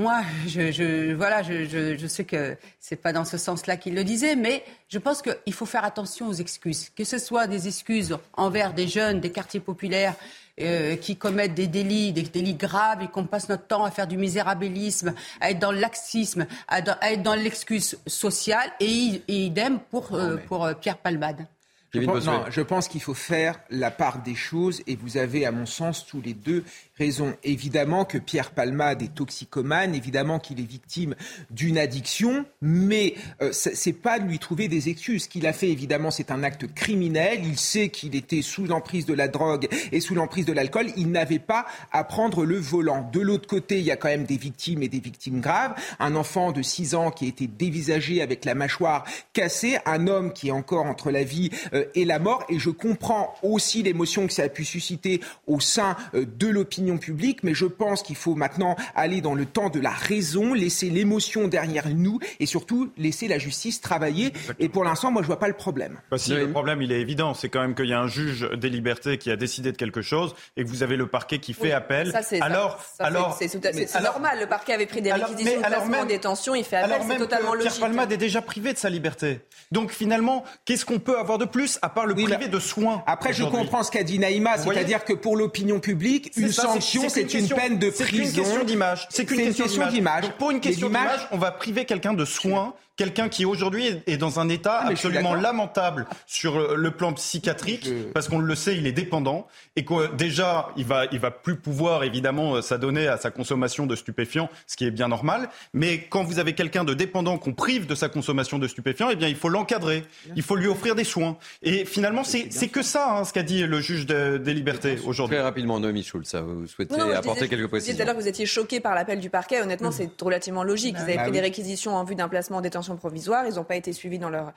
moi, je, voilà, je, je, sais que c'est pas dans ce sens-là qu'il le disait, mais je pense qu'il faut faire attention aux excuses, que ce soit des excuses envers des jeunes des quartiers populaires euh, qui commettent des délits, des délits graves et qu'on passe notre temps à faire du misérabilisme, à être dans le laxisme, à, être dans l'excuse sociale et, idem pour, euh, pour euh, Pierre Palmade. Je pense, non, je pense qu'il faut faire la part des choses et vous avez, à mon sens, tous les deux raison. Évidemment que Pierre Palmade est toxicomane, évidemment qu'il est victime d'une addiction, mais euh, c'est pas de lui trouver des excuses. Ce qu'il a fait, évidemment, c'est un acte criminel. Il sait qu'il était sous l'emprise de la drogue et sous l'emprise de l'alcool. Il n'avait pas à prendre le volant. De l'autre côté, il y a quand même des victimes et des victimes graves. Un enfant de 6 ans qui a été dévisagé avec la mâchoire cassée, un homme qui est encore entre la vie euh, et la mort. Et je comprends aussi l'émotion que ça a pu susciter au sein euh, de l'opinion publique, mais je pense qu'il faut maintenant aller dans le temps de la raison, laisser l'émotion derrière nous et surtout laisser la justice travailler. Et pour l'instant, moi, je vois pas le problème. Bah, si, le problème, il est évident. C'est quand même qu'il y a un juge des libertés qui a décidé de quelque chose et que vous avez le parquet qui fait appel. Ça, c'est alors, alors, c'est normal. Le parquet avait pris des réquisitions alors, de placement en détention. Il fait appel. C'est totalement logique. Pierre Palmade est déjà privé de sa liberté. Donc finalement, qu'est-ce qu'on peut avoir de plus à part le privé de soins Après, je comprends ce qu'a dit Naïma, c'est-à-dire que pour l'opinion publique, une c'est une, peine de prison. C'est qu'une question d'image. C'est qu'une question d'image. Pour une question d'image, on va priver quelqu'un de soins quelqu'un qui aujourd'hui est dans un état Ah, absolument lamentable sur le plan psychiatrique, parce qu'on le sait, il est dépendant et que déjà il va, il va plus pouvoir évidemment euh, s'adonner à sa consommation de stupéfiants, ce qui est bien normal. Mais quand vous avez quelqu'un de dépendant qu'on prive de sa consommation de stupéfiants, eh bien il faut l'encadrer, il faut lui offrir des soins. Et finalement, c'est c'est que ça hein, ce qu'a dit le juge de- des libertés aujourd'hui. Très rapidement, Noémie Schulz, ça, vous souhaitez Non, non, je apporter disais- quelques Vous disiez tout précisions. à l'heure que vous étiez choqué par l'appel du parquet. Honnêtement, c'est relativement logique. Ils avaient Bah pris oui. des réquisitions en vue d'un placement en détention provisoire. Ils n'ont pas été suivis dans leur,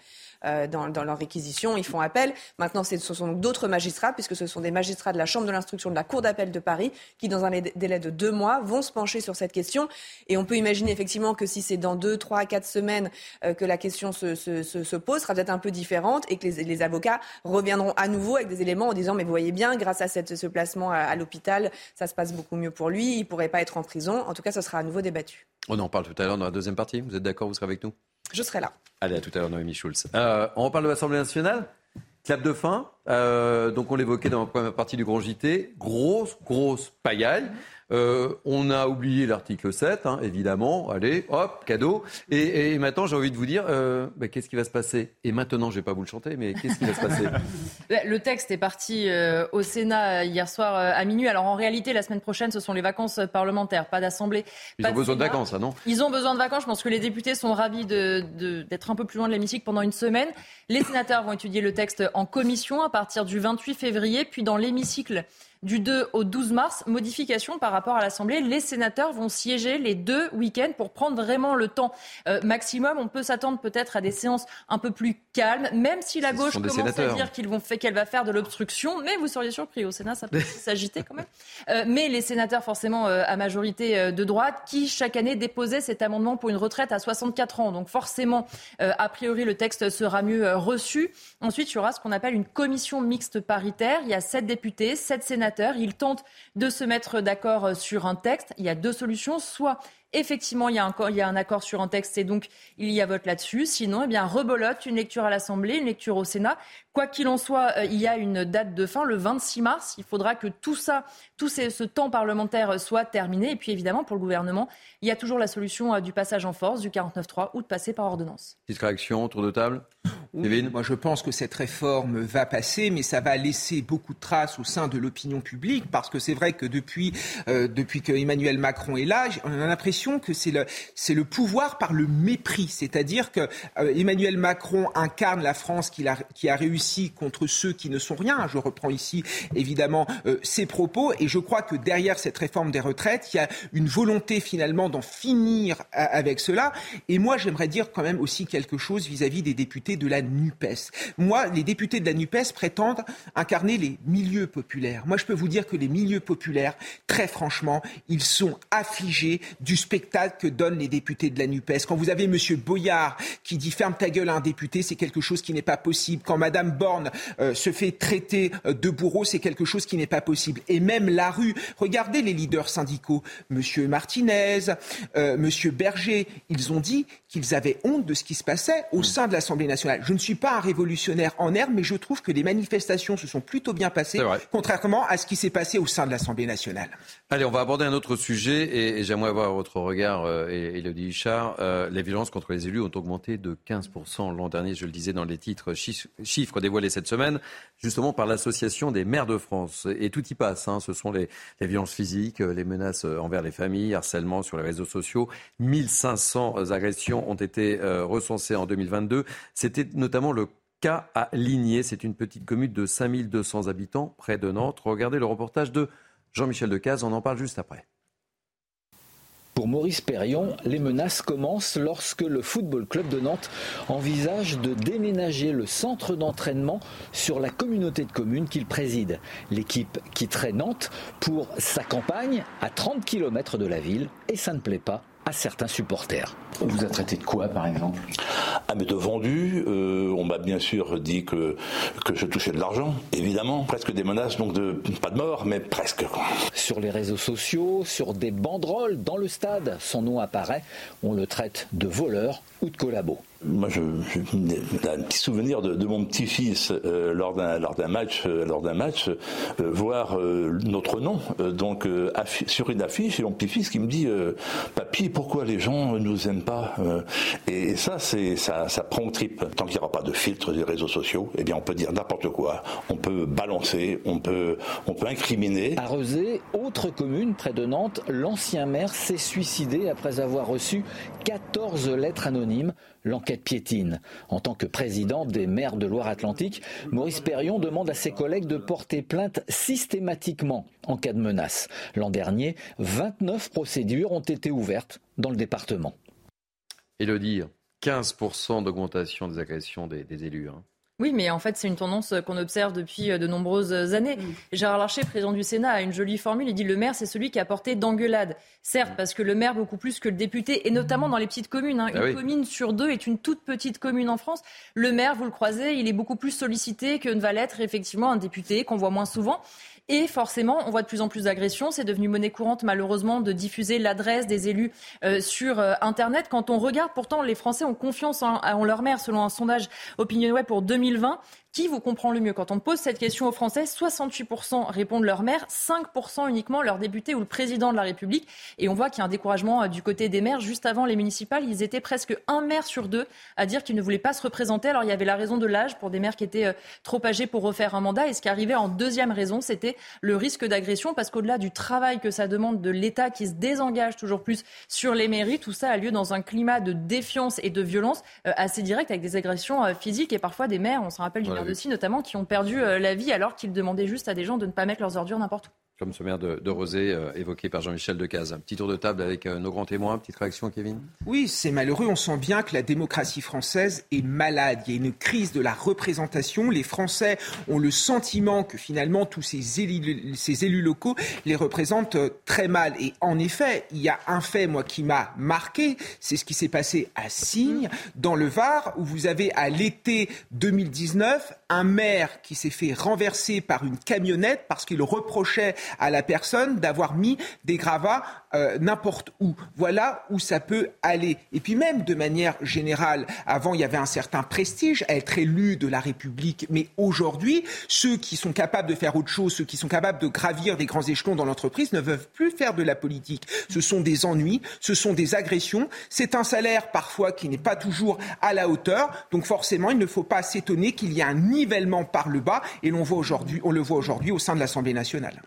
euh, dans, leur réquisition. Ils font appel. Maintenant, ce sont donc d'autres magistrats, puisque ce sont des magistrats de la Chambre de l'instruction de la Cour d'appel de Paris, qui, dans un délai de deux mois, vont se pencher sur cette question. Et on peut imaginer effectivement que si c'est dans deux, trois, quatre semaines euh, que la question se, se, se, se pose, sera peut-être un peu différente et que les, les avocats reviendront à nouveau avec des éléments en disant mais vous voyez bien, grâce à cette, ce placement à, l'hôpital, ça se passe beaucoup mieux pour lui, il pourrait pas être en prison. En tout cas, ce sera à nouveau débattu. On en parle tout à l'heure dans la deuxième partie. Vous êtes d'accord? Vous serez avec nous? Je serai là. Allez, à tout à l'heure, Noémie Schulz. Euh, on reparle de l'Assemblée nationale. Clap de fin. Euh, donc, on l'évoquait dans la première partie du Grand JT. Grosse, grosse pagaille. Euh, on a oublié l'article 7, hein, évidemment. Allez, hop, cadeau. Et, et maintenant, j'ai envie de vous dire, euh, bah, qu'est-ce qui va se passer? Et maintenant, je vais pas vous le chanter, mais qu'est-ce qui va se passer? (laughs) Le texte est parti euh, au Sénat hier soir à minuit. Alors en réalité, la semaine prochaine, ce sont les vacances parlementaires, pas d'assemblée. Ils pas ont besoin de vacances, hein, non? Ils ont besoin de vacances. Je pense que les députés sont ravis de- de- d'être un peu plus loin de l'hémicycle pendant une semaine. Les sénateurs vont étudier le texte en commission à partir du 28 février, puis dans l'hémicycle du 2 au 12 mars. Modification par rapport à l'Assemblée. Les sénateurs vont siéger les deux week-ends pour prendre vraiment le temps euh, maximum. On peut s'attendre peut-être à des séances un peu plus calmes, même si la gauche commence à dire qu'ils vont fait qu'elle va faire de l'obstruction, mais vous seriez surpris au Sénat, ça peut (laughs) s'agiter quand même. Euh, mais les sénateurs, forcément euh, à majorité de droite, qui chaque année déposaient cet amendement pour une retraite à 64 ans. Donc forcément, a priori, le texte sera mieux reçu. Ensuite, il y aura ce qu'on appelle une commission mixte paritaire. Il y a sept députés, sept sénateurs. Ils tentent de se mettre d'accord euh, sur un texte. Il y a deux solutions. Soit effectivement, il y, a un, il y a un accord sur un texte et donc il y a vote là-dessus. Sinon, eh bien, rebolote, une lecture à l'Assemblée, une lecture au Sénat. Quoi qu'il en soit, euh, il y a une date de fin, le 26 mars. Il faudra que tout ça, tout ces- ce temps parlementaire soit terminé. Et puis évidemment, pour le gouvernement, il y a toujours la solution euh, du passage en force, du 49-3 ou de passer par ordonnance. Petite réaction, tour de table Oui, moi je pense que cette réforme va passer, mais ça va laisser beaucoup de traces au sein de l'opinion publique, parce que c'est vrai que depuis, euh, depuis que Emmanuel Macron est là, on a l'impression que c'est le, c'est le pouvoir par le mépris. C'est-à-dire que euh, Emmanuel Macron incarne la France qu'il a, qui a réussi contre ceux qui ne sont rien. Je reprends ici évidemment euh, ses propos, et je crois que derrière cette réforme des retraites, il y a une volonté finalement d'en finir a- avec cela. Et moi, j'aimerais dire quand même aussi quelque chose vis-à-vis des députés de la NUPES. Moi, les députés de la NUPES prétendent incarner les milieux populaires. Moi, je peux vous dire que les milieux populaires, très franchement, ils sont affligés du spectacle que donnent les députés de la NUPES. Quand vous avez Monsieur Boyard qui dit ferme ta gueule à un député, c'est quelque chose qui n'est pas possible. Quand Madame Borne euh, se fait traiter euh, de bourreau, c'est quelque chose qui n'est pas possible. Et même la rue, regardez les leaders syndicaux, Monsieur Martinez, euh, Monsieur Berger, ils ont dit qu'ils avaient honte de ce qui se passait au sein de l'Assemblée nationale. Je ne suis pas un révolutionnaire en herbe, mais je trouve que les manifestations se sont plutôt bien passées, contrairement à ce qui s'est passé au sein de l'Assemblée nationale. Allez, on va aborder un autre sujet et, et j'aimerais avoir votre regard, euh, et- Élodie Huchard. Euh, les violences contre les élus ont augmenté de 15% l'an dernier, je le disais dans les titres, chi- chiffres dévoilés cette semaine, justement par l'Association des maires de France. Et tout y passe, hein. ce sont les, les violences physiques, euh, les menaces euh, envers les familles, harcèlement sur les réseaux sociaux. 1500 agressions ont été euh, recensées en 2022. C'était notamment le cas à Ligné. C'est une petite commune de 5200 habitants près de Nantes. Regardez le reportage de Jean-Michel Decaze, on en parle juste après. Pour Maurice Perrion, les menaces commencent lorsque le Football Club de Nantes envisage de déménager le centre d'entraînement sur la communauté de communes qu'il préside. L'équipe quitterait Nantes pour sa campagne à 30 km de la ville et ça ne plaît pas à certains supporters. On vous a traité de quoi, par exemple? Ah, mais de vendu, euh, on m'a bien sûr dit que, que je touchais de l'argent, évidemment. Presque des menaces, donc de, pas de mort, mais presque. Sur les réseaux sociaux, sur des banderoles dans le stade, son nom apparaît, on le traite de voleur ou de collabo. Moi, j'ai un petit souvenir de, de mon petit-fils euh, lors d'un lors d'un match, euh, lors d'un match, euh, voir euh, notre nom euh, donc euh, sur une affiche et mon petit-fils qui me dit "Papy, pourquoi les gens nous aiment pas. Euh, et ça, c'est ça, ça prend au trip. Tant qu'il n'y aura pas de filtre des réseaux sociaux, eh bien, on peut dire n'importe quoi. On peut balancer, on peut, on peut incriminer. À Rezé, autre commune près de Nantes, l'ancien maire s'est suicidé après avoir reçu 14 lettres anonymes. L'enquête piétine. En tant que président des maires de Loire-Atlantique, Maurice Perrion demande à ses collègues de porter plainte systématiquement en cas de menace. L'an dernier, 29 procédures ont été ouvertes dans le département. Élodie, 15% d'augmentation des agressions des, élus. Hein. Oui, mais en fait, c'est une tendance qu'on observe depuis euh, de nombreuses années. Mm. Gérard Larcher, président du Sénat, a une jolie formule. Il dit le maire, c'est celui qui a porté d'engueulade. Certes, parce que le maire, beaucoup plus que le député, et notamment dans les petites communes. Hein. Ah une commune sur deux est une toute petite commune en France. Le maire, vous le croisez, il est beaucoup plus sollicité que ne va l'être effectivement un député qu'on voit moins souvent. Et forcément, on voit de plus en plus d'agressions. C'est devenu monnaie courante, malheureusement, de diffuser l'adresse des élus euh, sur euh, Internet. Quand on regarde, pourtant, les Français ont confiance en, leur maire, selon un sondage OpinionWay pour 2020. Qui vous comprend le mieux Quand on pose cette question aux Français, 68% répondent leur maire, 5% uniquement leur député ou le président de la République. Et on voit qu'il y a un découragement euh, du côté des maires. Juste avant les municipales, ils étaient presque un maire sur deux à dire qu'ils ne voulaient pas se représenter. Alors il y avait la raison de l'âge pour des maires qui étaient euh, trop âgés pour refaire un mandat. Et ce qui arrivait en deuxième raison, c'était le risque d'agression. Parce qu'au-delà du travail que ça demande de l'État qui se désengage toujours plus sur les mairies, tout ça a lieu dans un climat de défiance et de violence euh, assez direct avec des agressions physiques et parfois des maires, on s'en rappelle du aussi, notamment, qui ont perdu euh, la vie alors qu'ils demandaient juste à des gens de ne pas mettre leurs ordures n'importe où comme ce maire de, de Rosé euh, évoqué par Jean-Michel Decaze. Un petit tour de table avec euh, nos grands témoins. Petite réaction, Kevin? Oui, c'est malheureux. On sent bien que la démocratie française est malade. Il y a une crise de la représentation. Les Français ont le sentiment que finalement tous ces élus, ces élus locaux les représentent euh, très mal. Et en effet, il y a un fait, moi, qui m'a marqué. C'est ce qui s'est passé à Signes, dans le Var, où vous avez à l'été 2019 un maire qui s'est fait renverser par une camionnette parce qu'il reprochait à la personne d'avoir mis des gravats euh, n'importe où. Voilà où ça peut aller. Et puis même de manière générale, avant il y avait un certain prestige à être élu de la République, mais aujourd'hui, ceux qui sont capables de faire autre chose, ceux qui sont capables de gravir des grands échelons dans l'entreprise ne peuvent plus faire de la politique. Ce sont des ennuis, ce sont des agressions, c'est un salaire parfois qui n'est pas toujours à la hauteur. Donc forcément, il ne faut pas s'étonner qu'il y ait un nivellement par le bas, et l'on voit aujourd'hui, on le voit aujourd'hui au sein de l'Assemblée nationale.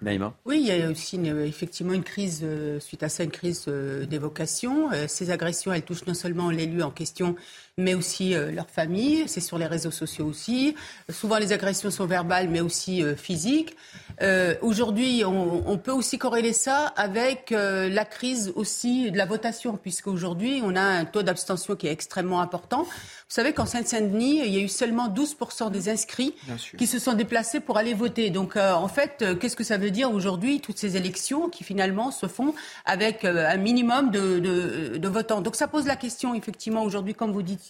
Oui, il y a aussi effectivement une crise, euh, suite à une crise euh, d'évocation. Euh, ces agressions, elles touchent non seulement l'élu en question, mais aussi euh, leur famille. C'est sur les réseaux sociaux aussi. Souvent, les agressions sont verbales, mais aussi euh, physiques. Euh, Aujourd'hui, on, on, peut aussi corréler ça avec euh, la crise aussi de la votation, puisqu'aujourd'hui, on a un taux d'abstention qui est extrêmement important. Vous savez qu'en Seine-Saint-Denis, il y a eu seulement 12% des inscrits qui se sont déplacés pour aller voter. Donc, en fait, qu'est-ce que ça veut dire aujourd'hui, toutes ces élections qui finalement se font avec un minimum de, de, de votants? Donc, ça pose la question, effectivement, aujourd'hui, comme vous dites,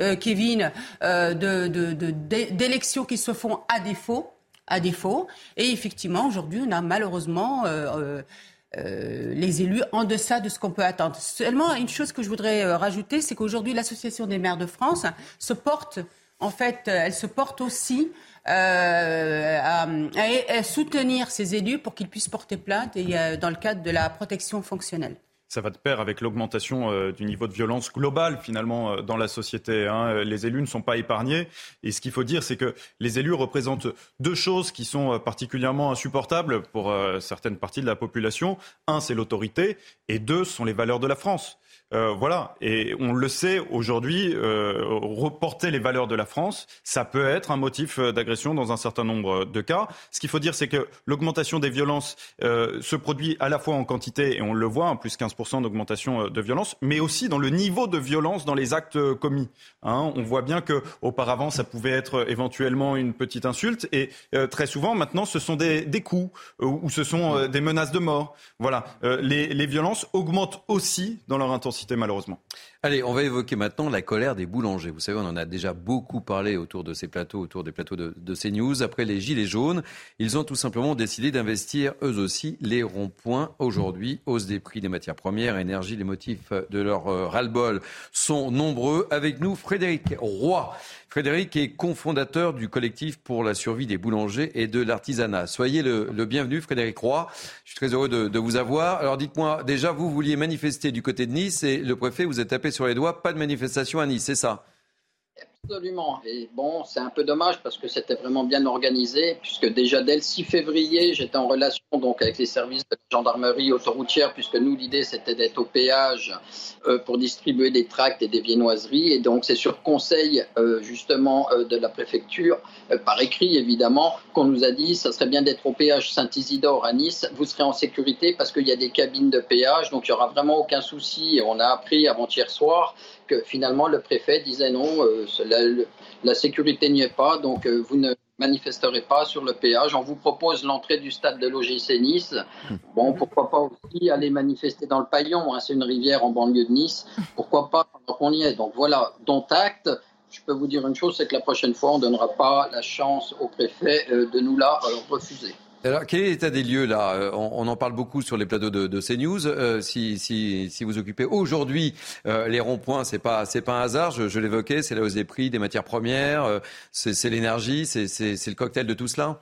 euh, Kevin, euh, d'élections qui se font à défaut. À défaut. Et effectivement, aujourd'hui, on a malheureusement euh, les élus en deçà de ce qu'on peut attendre. Seulement, une chose que je voudrais rajouter, c'est qu'aujourd'hui, l'Association des maires de France se porte, en fait, elle se porte aussi à, soutenir ces élus pour qu'ils puissent porter plainte dans le cadre de la protection fonctionnelle ça va de pair avec l'augmentation euh, du niveau de violence globale finalement euh, dans la société. Hein. Les élus ne sont pas épargnés. Et ce qu'il faut dire, c'est que les élus représentent deux choses qui sont euh, particulièrement insupportables pour certaines parties de la population. Un, c'est l'autorité, et deux, ce sont les valeurs de la France. Euh, voilà, et on le sait aujourd'hui, euh, reporter les valeurs de la France, ça peut être un motif euh, d'agression dans un certain nombre de cas. Ce qu'il faut dire, c'est que l'augmentation des violences se produit à la fois en quantité, et on le voit, en plus 15% d'augmentation de violence, mais aussi dans le niveau de violence dans les actes commis. Hein. on voit bien que auparavant, ça pouvait être éventuellement une petite insulte, et très souvent, maintenant, ce sont des, des coups ou ce sont des menaces de mort. Voilà, les, les violences augmentent aussi dans leur intensité malheureusement. Allez, on va évoquer maintenant la colère des boulangers. Vous savez, on en a déjà beaucoup parlé autour de ces plateaux, autour des plateaux de, de CNews. Après les Gilets jaunes, ils ont tout simplement décidé d'investir eux aussi les ronds-points. Aujourd'hui, hausse des prix des matières premières, énergie, les motifs de leur euh, ras-le-bol sont nombreux. Avec nous, Frédéric Roy. Frédéric est cofondateur du collectif pour la survie des boulangers et de l'artisanat. Soyez le, bienvenu, Frédéric Roy. Je suis très heureux de, de vous avoir. Alors dites-moi, déjà, vous vouliez manifester du côté de Nice et le préfet vous a tapé sur les doigts. Pas de manifestation à Nice, c'est ça Absolument. Et bon, c'est un peu dommage parce que c'était vraiment bien organisé, puisque déjà dès le 6 février, j'étais en relation donc avec les services de la gendarmerie autoroutière, puisque nous, l'idée, c'était d'être au péage euh, pour distribuer des tracts et des viennoiseries. Et donc, c'est sur conseil, euh, justement, euh, de la préfecture, par écrit, évidemment, qu'on nous a dit, ça serait bien d'être au péage Saint-Isidore à Nice. Vous serez en sécurité parce qu'il y a des cabines de péage, donc il n'y aura vraiment aucun souci. On a appris avant-hier soir finalement le préfet disait non, euh, la, sécurité n'y est pas, donc euh, vous ne manifesterez pas sur le péage. On vous propose l'entrée du stade de l'OGC Nice. Bon, pourquoi pas aussi aller manifester dans le Paillon, hein, c'est une rivière en banlieue de Nice. Pourquoi pas pendant qu'on y est Donc voilà, dont acte. Je peux vous dire une chose, c'est que la prochaine fois, on ne donnera pas la chance au préfet euh, de nous la refuser. Alors, quel est l'état des lieux là? Euh, on, en parle beaucoup sur les plateaux de, de CNews. Euh, si, si, si, vous occupez aujourd'hui euh, les ronds-points, c'est pas c'est pas un hasard. Je, je l'évoquais, c'est la hausse des prix des matières premières, c'est l'énergie, c'est le cocktail de tout cela?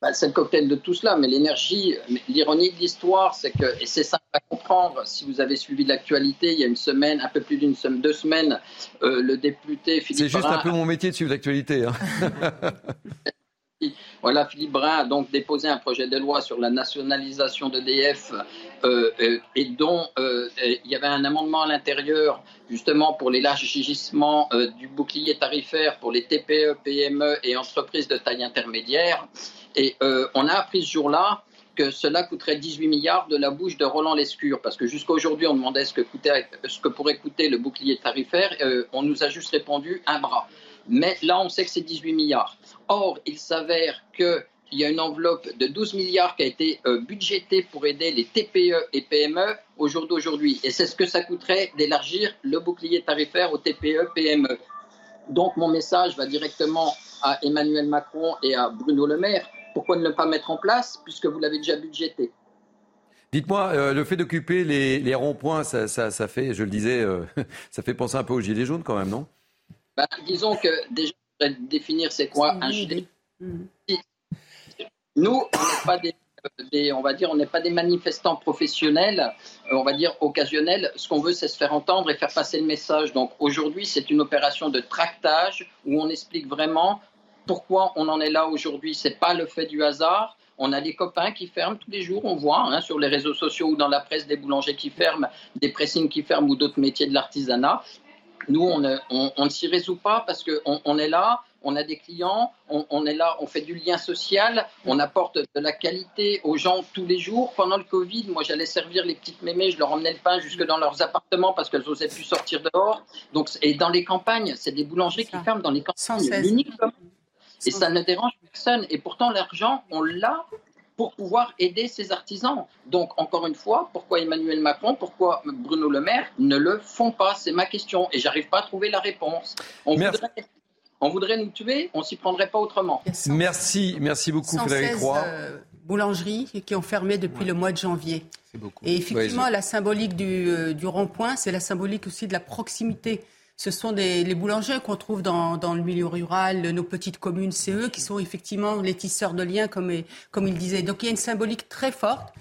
Bah, c'est le cocktail de tout cela, mais l'énergie, l'ironie de l'histoire, c'est que, et c'est simple à comprendre, si vous avez suivi l'actualité, il y a une semaine, un peu plus d'une semaine, deux semaines, le député Philippe C'est juste un peu mon métier de suivre l'actualité. Hein. (laughs) Voilà, Philippe Brun a donc déposé un projet de loi sur la nationalisation d'EDF euh, euh, et dont euh, il y avait un amendement à l'intérieur justement pour l'élargissement du bouclier tarifaire pour les TPE, PME et entreprises de taille intermédiaire. Et on a appris ce jour-là que cela coûterait 18 milliards de la bouche de Roland Lescure, parce que jusqu'à aujourd'hui, on demandait ce que pourrait coûter le bouclier tarifaire. on nous a juste répondu un bras. Mais là, on sait que c'est 18 milliards. Or, il s'avère qu'il y a une enveloppe de 12 milliards qui a été euh, budgétée pour aider les TPE et PME au jour d'aujourd'hui. Et c'est ce que ça coûterait d'élargir le bouclier tarifaire aux TPE, PME. Donc mon message va directement à Emmanuel Macron et à Bruno Le Maire. Pourquoi ne le pas mettre en place puisque vous l'avez déjà budgété? Dites-moi, euh, le fait d'occuper les, ronds-points, ça, fait, je le disais, euh, (laughs) ça fait penser un peu aux gilets jaunes quand même, non? Bah, disons que déjà, définir c'est quoi un gilet. Nous, on n'est pas des, on va dire, on n'est pas des manifestants professionnels, euh, on va dire occasionnels. Ce qu'on veut, c'est se faire entendre et faire passer le message. Donc aujourd'hui, c'est une opération de tractage où on explique vraiment pourquoi on en est là aujourd'hui. C'est pas le fait du hasard. On a des copains qui ferment tous les jours, on voit hein, sur les réseaux sociaux ou dans la presse des boulangers qui ferment, des pressings qui ferment ou d'autres métiers de l'artisanat. Nous, on ne, s'y résout pas parce qu'on on est là, on a des clients, on, est là, on fait du lien social, on apporte de la qualité aux gens tous les jours. Pendant le Covid, moi, j'allais servir les petites mémés, je leur emmenais le pain jusque dans leurs appartements parce qu'elles n'osaient plus sortir dehors. Donc, et dans les campagnes, c'est des boulangers qui ferment dans les campagnes. L'unique et ça ne dérange personne. Et pourtant, l'argent, on l'a pour pouvoir aider ces artisans. Donc, encore une fois, pourquoi Emmanuel Macron, pourquoi Bruno Le Maire ne le font pas? C'est ma question et j'arrive pas à trouver la réponse. On voudrait, on voudrait nous tuer, on s'y prendrait pas autrement. Merci, merci beaucoup Frédéric Roy. Euh, boulangeries qui ont fermé depuis le mois de janvier. Beaucoup. Et effectivement, la symbolique du, euh, du rond-point, c'est la symbolique aussi de la proximité ce sont les boulangers qu'on trouve dans, le milieu rural, nos petites communes, c'est eux qui sont effectivement les tisseurs de liens, comme, il disait. Donc il y a une symbolique très forte.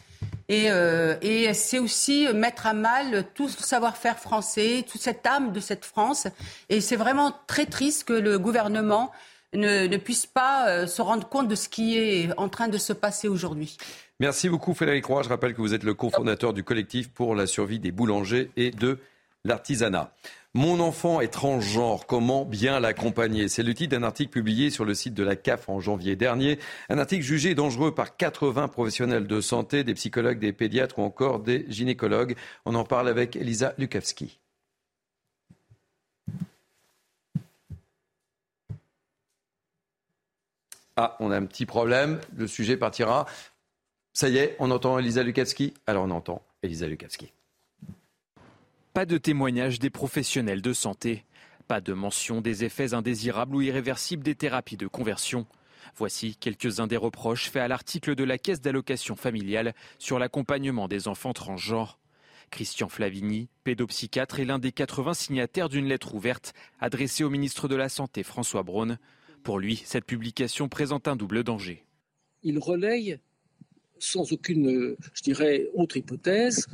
Et, euh, et c'est aussi mettre à mal tout le savoir-faire français, toute cette âme de cette France. Et c'est vraiment très triste que le gouvernement ne, ne puisse pas euh, se rendre compte de ce qui est en train de se passer aujourd'hui. Merci beaucoup Frédéric Roy. Je rappelle que vous êtes le cofondateur du collectif pour la survie des boulangers et de l'artisanat. Mon enfant est transgenre, comment bien l'accompagner? C'est le titre d'un article publié sur le site de la CAF en janvier dernier. Un article jugé dangereux par 80 professionnels de santé, des psychologues, des pédiatres ou encore des gynécologues. On en parle avec Elisa Lukavski. Ah, on a un petit problème. Le sujet partira. Ça y est, on entend Elisa Lukavski? Alors on entend Elisa Lukavski. Pas de témoignage des professionnels de santé. Pas de mention des effets indésirables ou irréversibles des thérapies de conversion. Voici quelques-uns des reproches faits à l'article de la Caisse d'allocation familiale sur l'accompagnement des enfants transgenres. Christian Flavigny, pédopsychiatre, est l'un des 80 signataires d'une lettre ouverte adressée au ministre de la Santé François Braun. Pour lui, cette publication présente un double danger. Il relaye sans aucune, je dirais, autre hypothèse,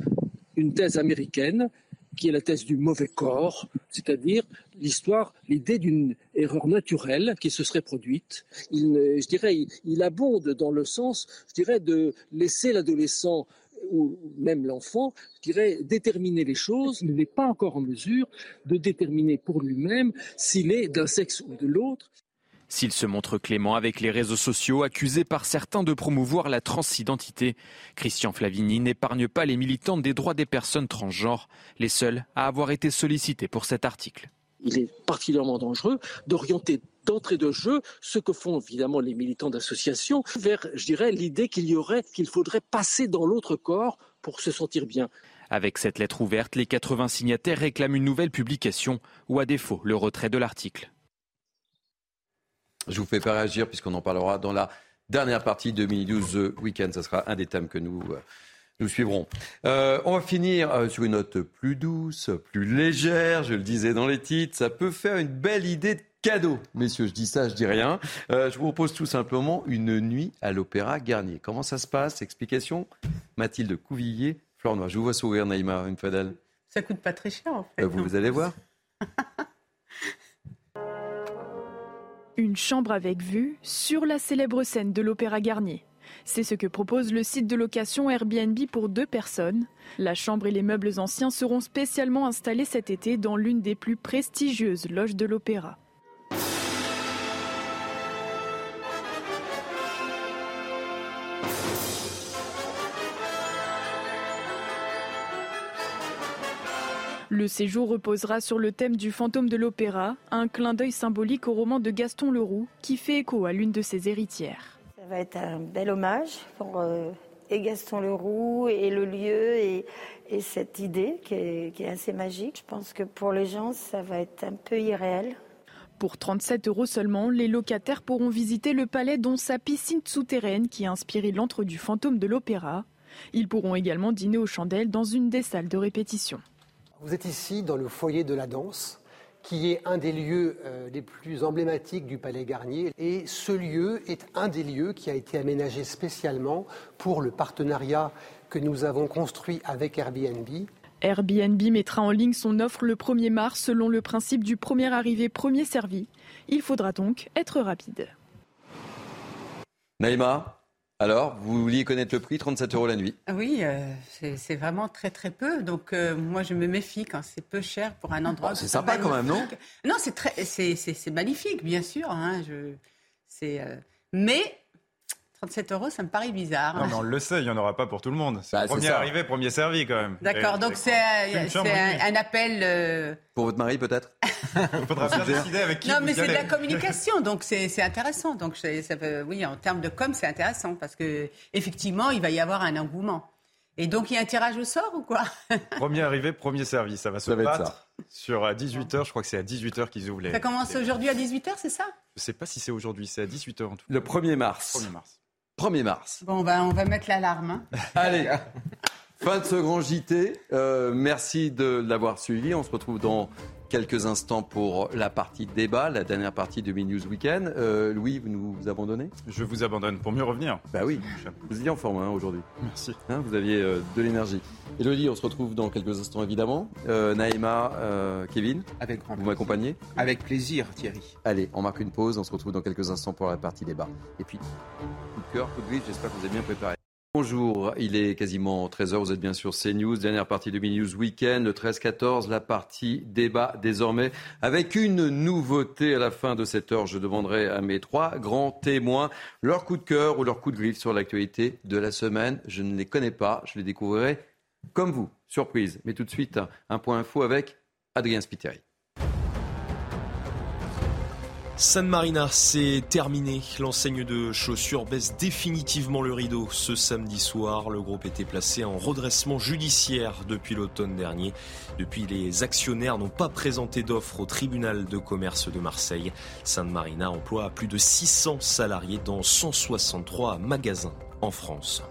une thèse américaine qui est la thèse du mauvais corps, c'est-à-dire l'histoire, l'idée d'une erreur naturelle qui se serait produite. Il, je dirais, il, abonde dans le sens, je dirais, de laisser l'adolescent ou même l'enfant, je dirais, déterminer les choses. Il n'est pas encore en mesure de déterminer pour lui-même s'il est d'un sexe ou de l'autre. S'il se montre clément avec les réseaux sociaux, accusés par certains de promouvoir la transidentité, Christian Flavini n'épargne pas les militantes des droits des personnes transgenres, les seuls à avoir été sollicités pour cet article. Il est particulièrement dangereux d'orienter d'entrée de jeu ce que font évidemment les militants d'associations vers, je dirais, l'idée qu'il y aurait, qu'il faudrait passer dans l'autre corps pour se sentir bien. Avec cette lettre ouverte, les 80 signataires réclament une nouvelle publication ou à défaut le retrait de l'article. Je vous fais pas réagir puisqu'on en parlera dans la dernière partie de Mini 12 Weekend. Ce sera un des thèmes que nous, euh, nous suivrons. Euh, on va finir euh, sur une note plus douce, plus légère. Je le disais dans les titres. Ça peut faire une belle idée de cadeau. Messieurs, je dis ça, je dis rien. je vous propose tout simplement une nuit à l'Opéra Garnier. Comment ça se passe? Explication Mathilde Couvillier, Flore Noir. Je vous vois sourire, Naïma, une fois d'elle. Ça coûte pas très cher, en fait. vous allez voir. (laughs) Une chambre avec vue sur la célèbre scène de l'Opéra Garnier. C'est ce que propose le site de location Airbnb pour deux personnes. La chambre et les meubles anciens seront spécialement installés cet été dans l'une des plus prestigieuses loges de l'opéra. Le séjour reposera sur le thème du fantôme de l'opéra, un clin d'œil symbolique au roman de Gaston Leroux qui fait écho à l'une de ses héritières. Ça va être un bel hommage pour euh, et Gaston Leroux et le lieu et, cette idée qui est, assez magique. Je pense que pour les gens, ça va être un peu irréel. Pour 37 euros seulement, les locataires pourront visiter le palais dont sa piscine souterraine qui a inspiré l'antre du fantôme de l'opéra. Ils pourront également dîner aux chandelles dans une des salles de répétition. Vous êtes ici dans le foyer de la danse, qui est un des lieux euh, les plus emblématiques du Palais Garnier. Et ce lieu est un des lieux qui a été aménagé spécialement pour le partenariat que nous avons construit avec Airbnb. Airbnb mettra en ligne son offre le 1er mars selon le principe du premier arrivé, premier servi. Il faudra donc être rapide. Naïma alors, vous vouliez connaître le prix, 37 euros la nuit Oui, euh, c'est vraiment très très peu. Donc euh, moi je me méfie quand c'est peu cher pour un endroit. Ah, c'est sympa quand même, non Non, c'est magnifique, bien sûr. Hein, je, euh, mais 37 euros, ça me paraît bizarre. Non, mais on le sait, il n'y en aura pas pour tout le monde. C'est bah, premier arrivé, premier servi quand même. D'accord, donc c'est un, appel. Euh, pour votre mari peut-être (laughs) Il faudra bien décider avec qui Non, vous mais c'est de la communication, (laughs) donc c'est intéressant. Donc ça oui, en termes de com, c'est intéressant parce que effectivement, il va y avoir un engouement. Et donc, il y a un tirage au sort ou quoi (laughs) Premier arrivé, premier servi. Ça va se battre sur à 18h. Je crois que c'est à 18h qu'ils ouvrent les. Ça commence aujourd'hui à 18h, c'est ça Je ne sais pas si c'est aujourd'hui. C'est à 18h en tout cas. Le 1er mars. 1er mars. 1er mars. Bon, ben, on va mettre l'alarme. Hein. (laughs) Allez, fin de ce grand JT. Euh, merci de l'avoir suivi. On se retrouve dans quelques instants pour la partie débat, la dernière partie de News Weekend. Euh, Louis, vous nous abandonnez? Je vous abandonne pour mieux revenir. Bah oui, vous étiez en forme hein, aujourd'hui. Merci. Hein, vous aviez euh, de l'énergie. Elodie, on se retrouve dans quelques instants évidemment. Euh, Naïma, Kevin, Avec grand vous m'accompagnez? Avec plaisir, Thierry. Allez, on marque une pause. On se retrouve dans quelques instants pour la partie débat. Et puis, coup de cœur, coup de griffe, j'espère que vous avez bien préparé. Bonjour, il est quasiment 13h, vous êtes bien sûr CNews, dernière partie de Mini-News Weekend, le 13-14, la partie débat désormais, avec une nouveauté à la fin de cette heure. Je demanderai à mes trois grands témoins leur coup de cœur ou leur coup de griffe sur l'actualité de la semaine. Je ne les connais pas, je les découvrirai comme vous, surprise. Mais tout de suite, un point info avec Adrien Spiteri. San Marina, c'est terminé. L'enseigne de chaussures baisse définitivement le rideau. Ce samedi soir, le groupe était placé en redressement judiciaire depuis l'automne dernier. Depuis, les actionnaires n'ont pas présenté d'offre au tribunal de commerce de Marseille. San Marina emploie plus de 600 salariés dans 163 magasins en France.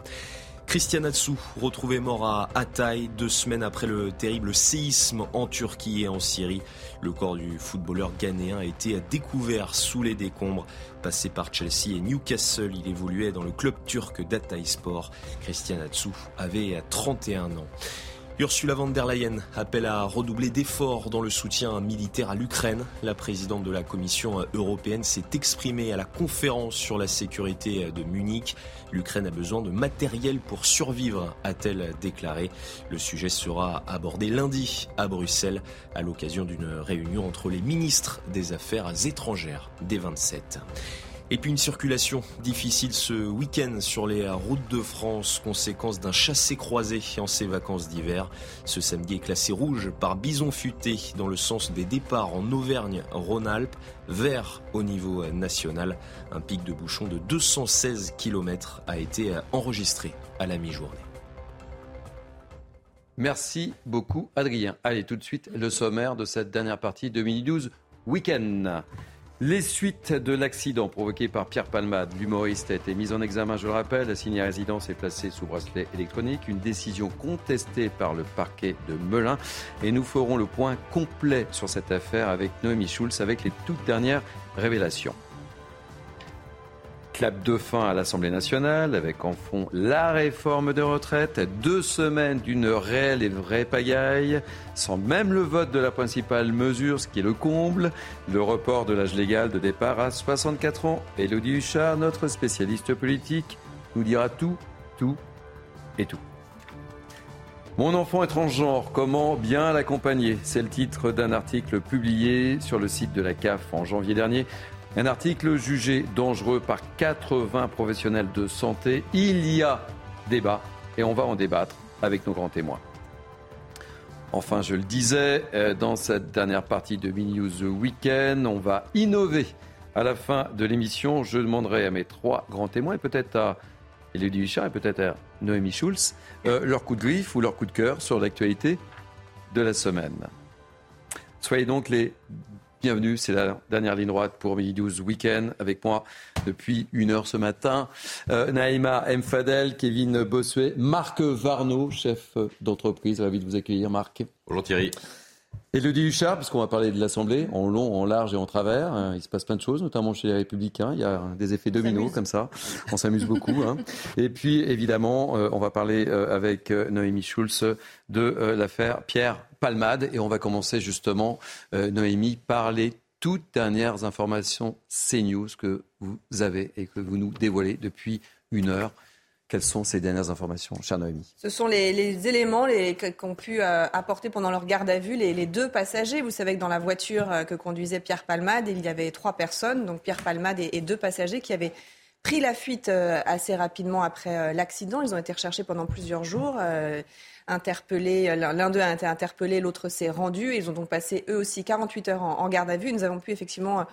Christian Atsu, retrouvé mort à Hatay deux semaines après le terrible séisme en Turquie et en Syrie. Le corps du footballeur ghanéen a été découvert sous les décombres. Passé par Chelsea et Newcastle, il évoluait dans le club turc d'Hatay Sport. Christian Atsu avait 31 ans. Ursula von der Leyen appelle à redoubler d'efforts dans le soutien militaire à l'Ukraine. La présidente de la Commission européenne s'est exprimée à la conférence sur la sécurité de Munich. L'Ukraine a besoin de matériel pour survivre, a-t-elle déclaré. Le sujet sera abordé lundi à Bruxelles à l'occasion d'une réunion entre les ministres des Affaires étrangères des 27. Et puis une circulation difficile ce week-end sur les routes de France, conséquence d'un chassé-croisé en ces vacances d'hiver. Ce samedi est classé rouge par bison futé dans le sens des départs en Auvergne-Rhône-Alpes, vert au niveau national. Un pic de bouchon de 216 km a été enregistré à la mi-journée. Merci beaucoup Adrien. Allez tout de suite le sommaire de cette dernière partie 2012 week-end. Les suites de l'accident provoqué par Pierre Palmade, l'humoriste, a été mis en examen, je le rappelle. Assigné à résidence et placé sous bracelet électronique. Une décision contestée par le parquet de Melun. Et nous ferons le point complet sur cette affaire avec Noémie Schulz avec les toutes dernières révélations. Clap de fin à l'Assemblée nationale avec en fond la réforme de retraite, deux semaines d'une réelle et vraie pagaille, sans même le vote de la principale mesure, ce qui est le comble, le report de l'âge légal de départ à 64 ans. Elodie Huchard, notre spécialiste politique, nous dira tout, tout et tout. Mon enfant est transgenre, comment bien l'accompagner? C'est le titre d'un article publié sur le site de la CAF en janvier dernier. Un article jugé dangereux par 80 professionnels de santé. Il y a débat et on va en débattre avec nos grands témoins. Enfin, je le disais, euh, dans cette dernière partie de Mini News Weekend, on va innover. À la fin de l'émission, je demanderai à mes trois grands témoins, et peut-être à Élodie Huchard et peut-être à Noémie Schulz, euh, leur coup de griffe ou leur coup de cœur sur l'actualité de la semaine. Soyez donc les Bienvenue, c'est la dernière ligne droite pour Midi 12 Weekend avec moi depuis une heure ce matin. Euh, Naïma Mfadel, Kevin Bossuet, Marc Varno, chef d'entreprise. Ravi de vous accueillir, Marc. Bonjour Thierry. Elodie Huchard, puisqu'on va parler de l'Assemblée, en long, en large et en travers. Euh, il se passe plein de choses, notamment chez les Républicains. Il y a des effets dominos comme ça. On s'amuse beaucoup. Hein. Et puis, évidemment, euh, on va parler avec Noémie Schulz de l'affaire Pierre Palmade. Et on va commencer justement, euh, Noémie, par les toutes dernières informations CNews que vous avez et que vous nous dévoilez depuis une heure. Quelles sont ces dernières informations, chère Noémie? Ce sont les, éléments qu'ont pu euh, apporter pendant leur garde à vue les, deux passagers. Vous savez que dans la voiture euh, que conduisait Pierre Palmade, il y avait trois personnes, donc Pierre Palmade et, deux passagers qui avaient pris la fuite assez rapidement après l'accident. Ils ont été recherchés pendant plusieurs jours interpellés. Euh, l'un d'eux a été interpellé, l'autre s'est rendu. Ils ont donc passé eux aussi 48 heures en, garde à vue. Nous avons pu effectivement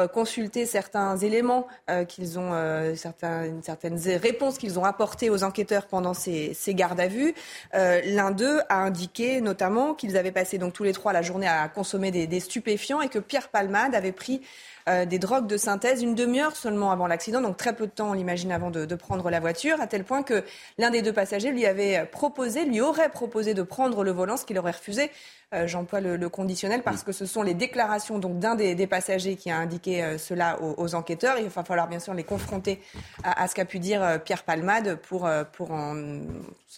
euh, consulter certains éléments euh, qu'ils ont, certaines, certaines réponses qu'ils ont apportées aux enquêteurs pendant ces, gardes à vue. L'un d'eux a indiqué notamment qu'ils avaient passé donc tous les trois la journée à consommer des, des stupéfiants et que Pierre Palmade avait pris euh, des drogues de synthèse une demi-heure seulement avant l'accident, donc très peu de temps, on l'imagine, avant de, de, prendre la voiture, à tel point que l'un des deux passagers lui avait proposé, lui aurait proposé de prendre le volant, ce qu'il aurait refusé. Euh, j'emploie le, conditionnel parce que ce sont les déclarations donc d'un des, passagers qui a indiqué euh, cela aux, enquêteurs. Il va falloir bien sûr les confronter à, ce qu'a pu dire Pierre Palmade pour, pour en,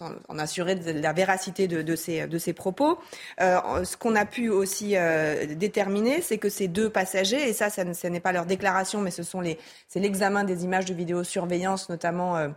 en, assurer la véracité de, de, ces, de ces propos. ce qu'on a pu aussi déterminer, c'est que ces deux passagers, et ça, ça, ce n'est pas leur déclaration, mais ce sont les, c'est l'examen des images de vidéosurveillance, notamment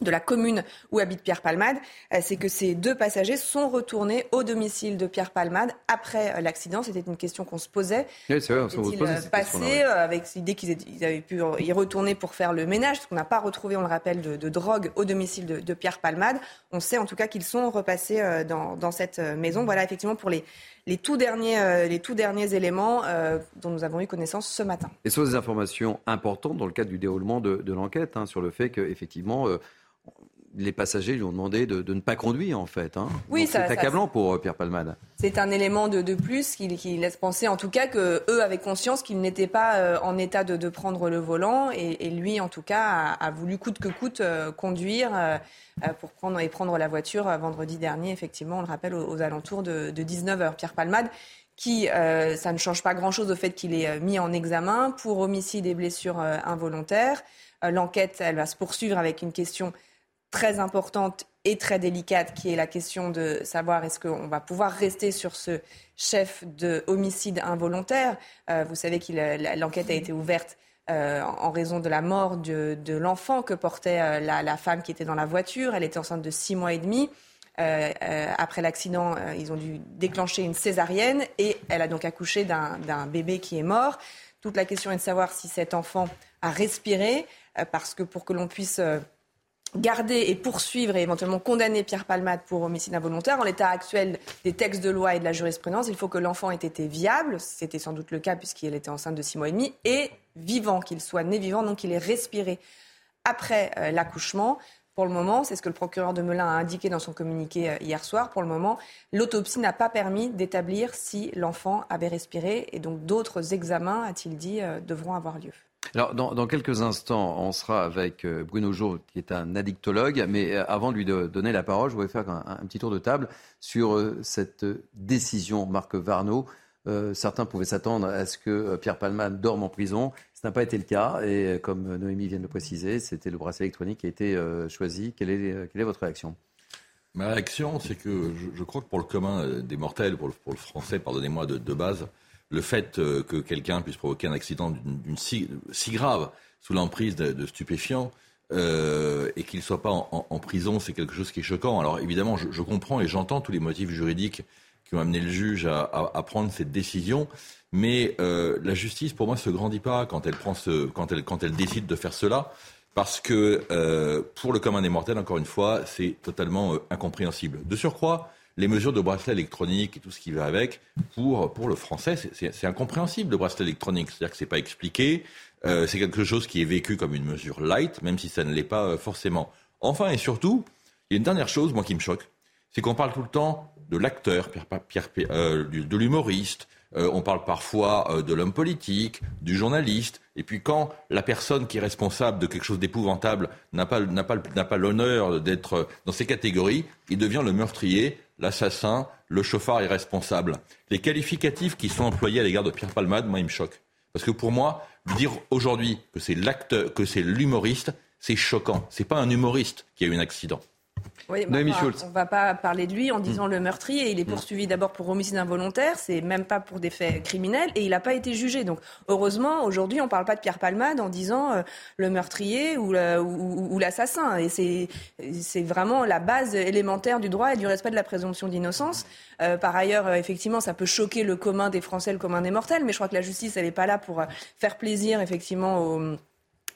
de la commune où habite Pierre Palmade, euh, c'est que ces deux passagers sont retournés au domicile de Pierre Palmade après euh, l'accident. C'était une question qu'on se posait. Oui, c'est vrai, on se passé euh, avec l'idée qu'ils avaient pu y retourner pour faire le ménage, parce qu'on n'a pas retrouvé, on le rappelle, de, drogue au domicile de, Pierre Palmade. On sait en tout cas qu'ils sont repassés dans, cette maison. Voilà effectivement pour les, les tout derniers, les tout derniers éléments dont nous avons eu connaissance ce matin. Et ce sont des informations importantes dans le cadre du déroulement de, l'enquête, hein, sur le fait qu'effectivement, les passagers lui ont demandé de, ne pas conduire, en fait. Hein. Oui, c'est accablant pour euh, Pierre Palmade. C'est un élément de, plus qui, laisse penser, en tout cas, que eux avaient conscience qu'ils n'étaient pas euh, en état de, prendre le volant, et, lui, en tout cas, a, voulu coûte que coûte euh, conduire pour prendre et prendre la voiture vendredi dernier. Effectivement, on le rappelle aux, alentours de, 19 h Pierre Palmade qui, ça ne change pas grand-chose au fait qu'il est mis en examen pour homicide et blessures involontaires. L'enquête, elle va se poursuivre avec une question très importante et très délicate, qui est la question de savoir est-ce qu'on va pouvoir rester sur ce chef de homicide involontaire. Euh, vous savez que l'enquête a été ouverte euh, en raison de la mort de, l'enfant que portait euh, la, femme qui était dans la voiture. Elle était enceinte de six mois et demi. après l'accident, ils ont dû déclencher une césarienne et elle a donc accouché d'un bébé qui est mort. Toute la question est de savoir si cet enfant a respiré, parce que pour que l'on puisse garder et poursuivre et éventuellement condamner Pierre Palmade pour homicide involontaire. En l'état actuel des textes de loi et de la jurisprudence, il faut que l'enfant ait été viable, c'était sans doute le cas puisqu'il était enceinte de six mois et demi, et vivant, qu'il soit né vivant, donc qu'il ait respiré après euh, l'accouchement. Pour le moment, c'est ce que le procureur de Melun a indiqué dans son communiqué euh, hier soir. Pour le moment, l'autopsie n'a pas permis d'établir si l'enfant avait respiré et donc d'autres examens, a-t-il dit, euh, devront avoir lieu. Alors, dans, quelques instants, on sera avec euh, Bruno Jour, qui est un addictologue. Mais euh, avant de lui donner la parole, je voudrais faire un, petit tour de table sur euh, cette décision, Marc Varno. certains pouvaient s'attendre à ce que Pierre Palman dorme en prison. Ce n'a pas été le cas. Et comme Noémie vient de le préciser, c'était le bracelet électronique qui a été choisi. Quelle est votre réaction? Ma réaction, c'est que je, crois que pour le commun des mortels, pour le, français, pardonnez-moi, de base, le fait euh, que quelqu'un puisse provoquer un accident d'une si, grave sous l'emprise de, stupéfiants euh, et qu'il ne soit pas en, prison, c'est quelque chose qui est choquant. Alors évidemment, je, comprends et j'entends tous les motifs juridiques qui ont amené le juge à, prendre cette décision, mais euh, la justice, pour moi, se grandit pas quand elle prend ce, quand elle, quand elle décide de faire cela. Parce que pour le commun des mortels, encore une fois, c'est totalement incompréhensible. De surcroît, les mesures de bracelet électronique et tout ce qui va avec, pour, pour le français, c'est incompréhensible le bracelet électronique. C'est-à-dire que c'est pas expliqué, euh, c'est quelque chose qui est vécu comme une mesure light, même si ça ne l'est pas euh, forcément. Enfin et surtout, il y a une dernière chose, moi, qui me choque, c'est qu'on parle tout le temps de l'acteur, euh, de l'humoriste, on parle parfois de l'homme politique, du journaliste, et puis quand la personne qui est responsable de quelque chose d'épouvantable n'a pas, pas, pas l'honneur d'être dans ces catégories, il devient le meurtrier, l'assassin, le chauffard irresponsable. Les qualificatifs qui sont employés à l'égard de Pierre Palmade, moi, ils me choquent. Parce que pour moi, dire aujourd'hui que c'est l'acteur, que c'est l'humoriste, c'est choquant. C'est pas un humoriste qui a eu un accident. Oui, on ne va pas parler de lui en disant le meurtrier. Il est poursuivi d'abord pour homicide involontaire, c'est même pas pour des faits criminels, et il n'a pas été jugé. Donc heureusement, aujourd'hui, on ne parle pas de Pierre Palmade en disant euh, le meurtrier ou, l'assassin. Et c'est vraiment la base élémentaire du droit et du respect de la présomption d'innocence. Euh, par ailleurs, euh, effectivement, ça peut choquer le commun des Français, le commun des mortels, mais je crois que la justice, elle n'est pas là pour faire plaisir, effectivement, aux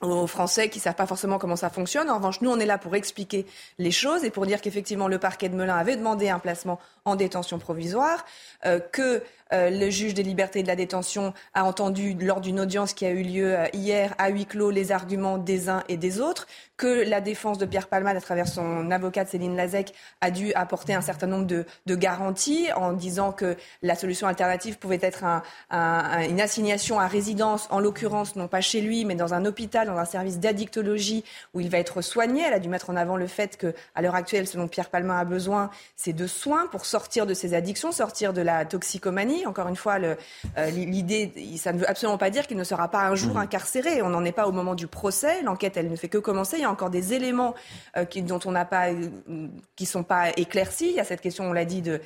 aux Français qui savent pas forcément comment ça fonctionne. En revanche, nous, on est là pour expliquer les choses et pour dire qu'effectivement, le parquet de Melun avait demandé un placement en détention provisoire, euh, que euh, le juge des libertés de la détention a entendu lors d'une audience qui a eu lieu euh, hier à huis clos les arguments des uns et des autres, que la défense de Pierre Palmade, à travers son avocate Céline Lazec, a dû apporter un certain nombre de, garanties en disant que la solution alternative pouvait être une assignation à résidence, en l'occurrence non pas chez lui, mais dans un hôpital, dans un service d'addictologie où il va être soigné. Elle a dû mettre en avant le fait que, à l'heure actuelle, ce dont Pierre Palmade a besoin, c'est de soins pour sortir de ses addictions, sortir de la toxicomanie. Encore une fois, euh, l'idée, ça ne veut absolument pas dire qu'il ne sera pas un jour mmh. incarcéré. On n'en est pas au moment du procès. L'enquête, elle ne fait que commencer. Il y a encore des éléments euh, qui, dont on n'a pas, euh, qui sont pas éclaircis. Il y a cette question, on l'a dit, de,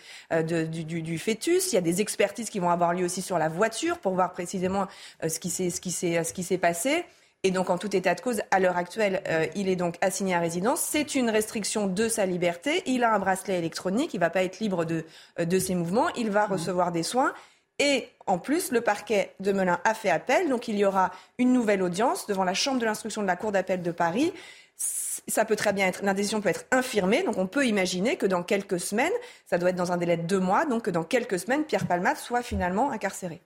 du, fœtus. Il y a des expertises qui vont avoir lieu aussi sur la voiture pour voir précisément ce qui s'est, ce qui s'est, ce qui s'est passé. Et donc, en tout état de cause, à l'heure actuelle, euh, il est donc assigné à résidence. C'est une restriction de sa liberté. Il a un bracelet électronique. Il ne va pas être libre de, euh, de ses mouvements. Il va recevoir des soins. Et en plus, le parquet de Melun a fait appel. Donc, il y aura une nouvelle audience devant la Chambre de l'instruction de la Cour d'appel de Paris. Ça peut très bien être, l'indécision peut être infirmée. Donc, on peut imaginer que dans quelques semaines, ça doit être dans un délai de deux mois, donc que dans quelques semaines, Pierre Palmade soit finalement incarcéré.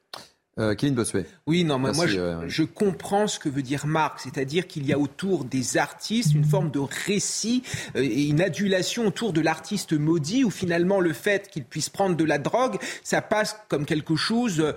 Euh, Kevin Bossuet. Oui, non, moi, je, euh, je, comprends ce que veut dire Marc, c'est-à-dire qu'il y a autour des artistes une forme de récit euh, et une adulation autour de l'artiste maudit, où finalement le fait qu'il puisse prendre de la drogue, ça passe comme quelque chose euh,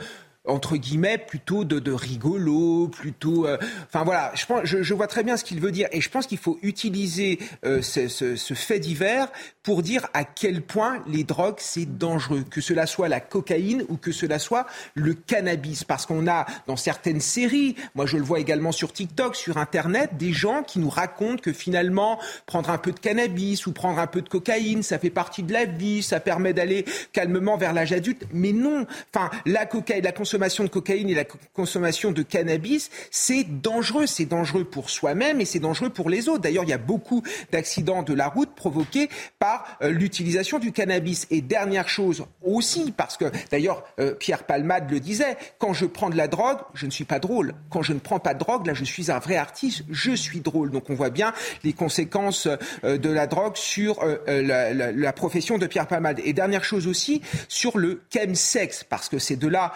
entre guillemets, plutôt de, rigolo, plutôt. Euh, enfin voilà, je, pense, je, vois très bien ce qu'il veut dire, et je pense qu'il faut utiliser euh, ce, ce, ce, fait divers pour dire à quel point les drogues c'est dangereux, que cela soit la cocaïne ou que cela soit le cannabis, parce qu'on a dans certaines séries, moi je le vois également sur TikTok, sur Internet, des gens qui nous racontent que finalement prendre un peu de cannabis ou prendre un peu de cocaïne, ça fait partie de la vie, ça permet d'aller calmement vers l'âge adulte, mais non. Enfin, la cocaïne, la consommation consommation de cocaïne et la consommation de cannabis, c'est dangereux. C'est dangereux pour soi-même et c'est dangereux pour les autres. D'ailleurs, il y a beaucoup d'accidents de la route provoqués par euh, l'utilisation du cannabis. Et dernière chose aussi, parce que d'ailleurs, euh, Pierre Palmade le disait, quand je prends de la drogue, je ne suis pas drôle. Quand je ne prends pas de drogue, là, je suis un vrai artiste, je suis drôle. Donc on voit bien les conséquences euh, de la drogue sur la, la, profession de Pierre Palmade. Et dernière chose aussi, sur le chemsex, parce que c'est de là,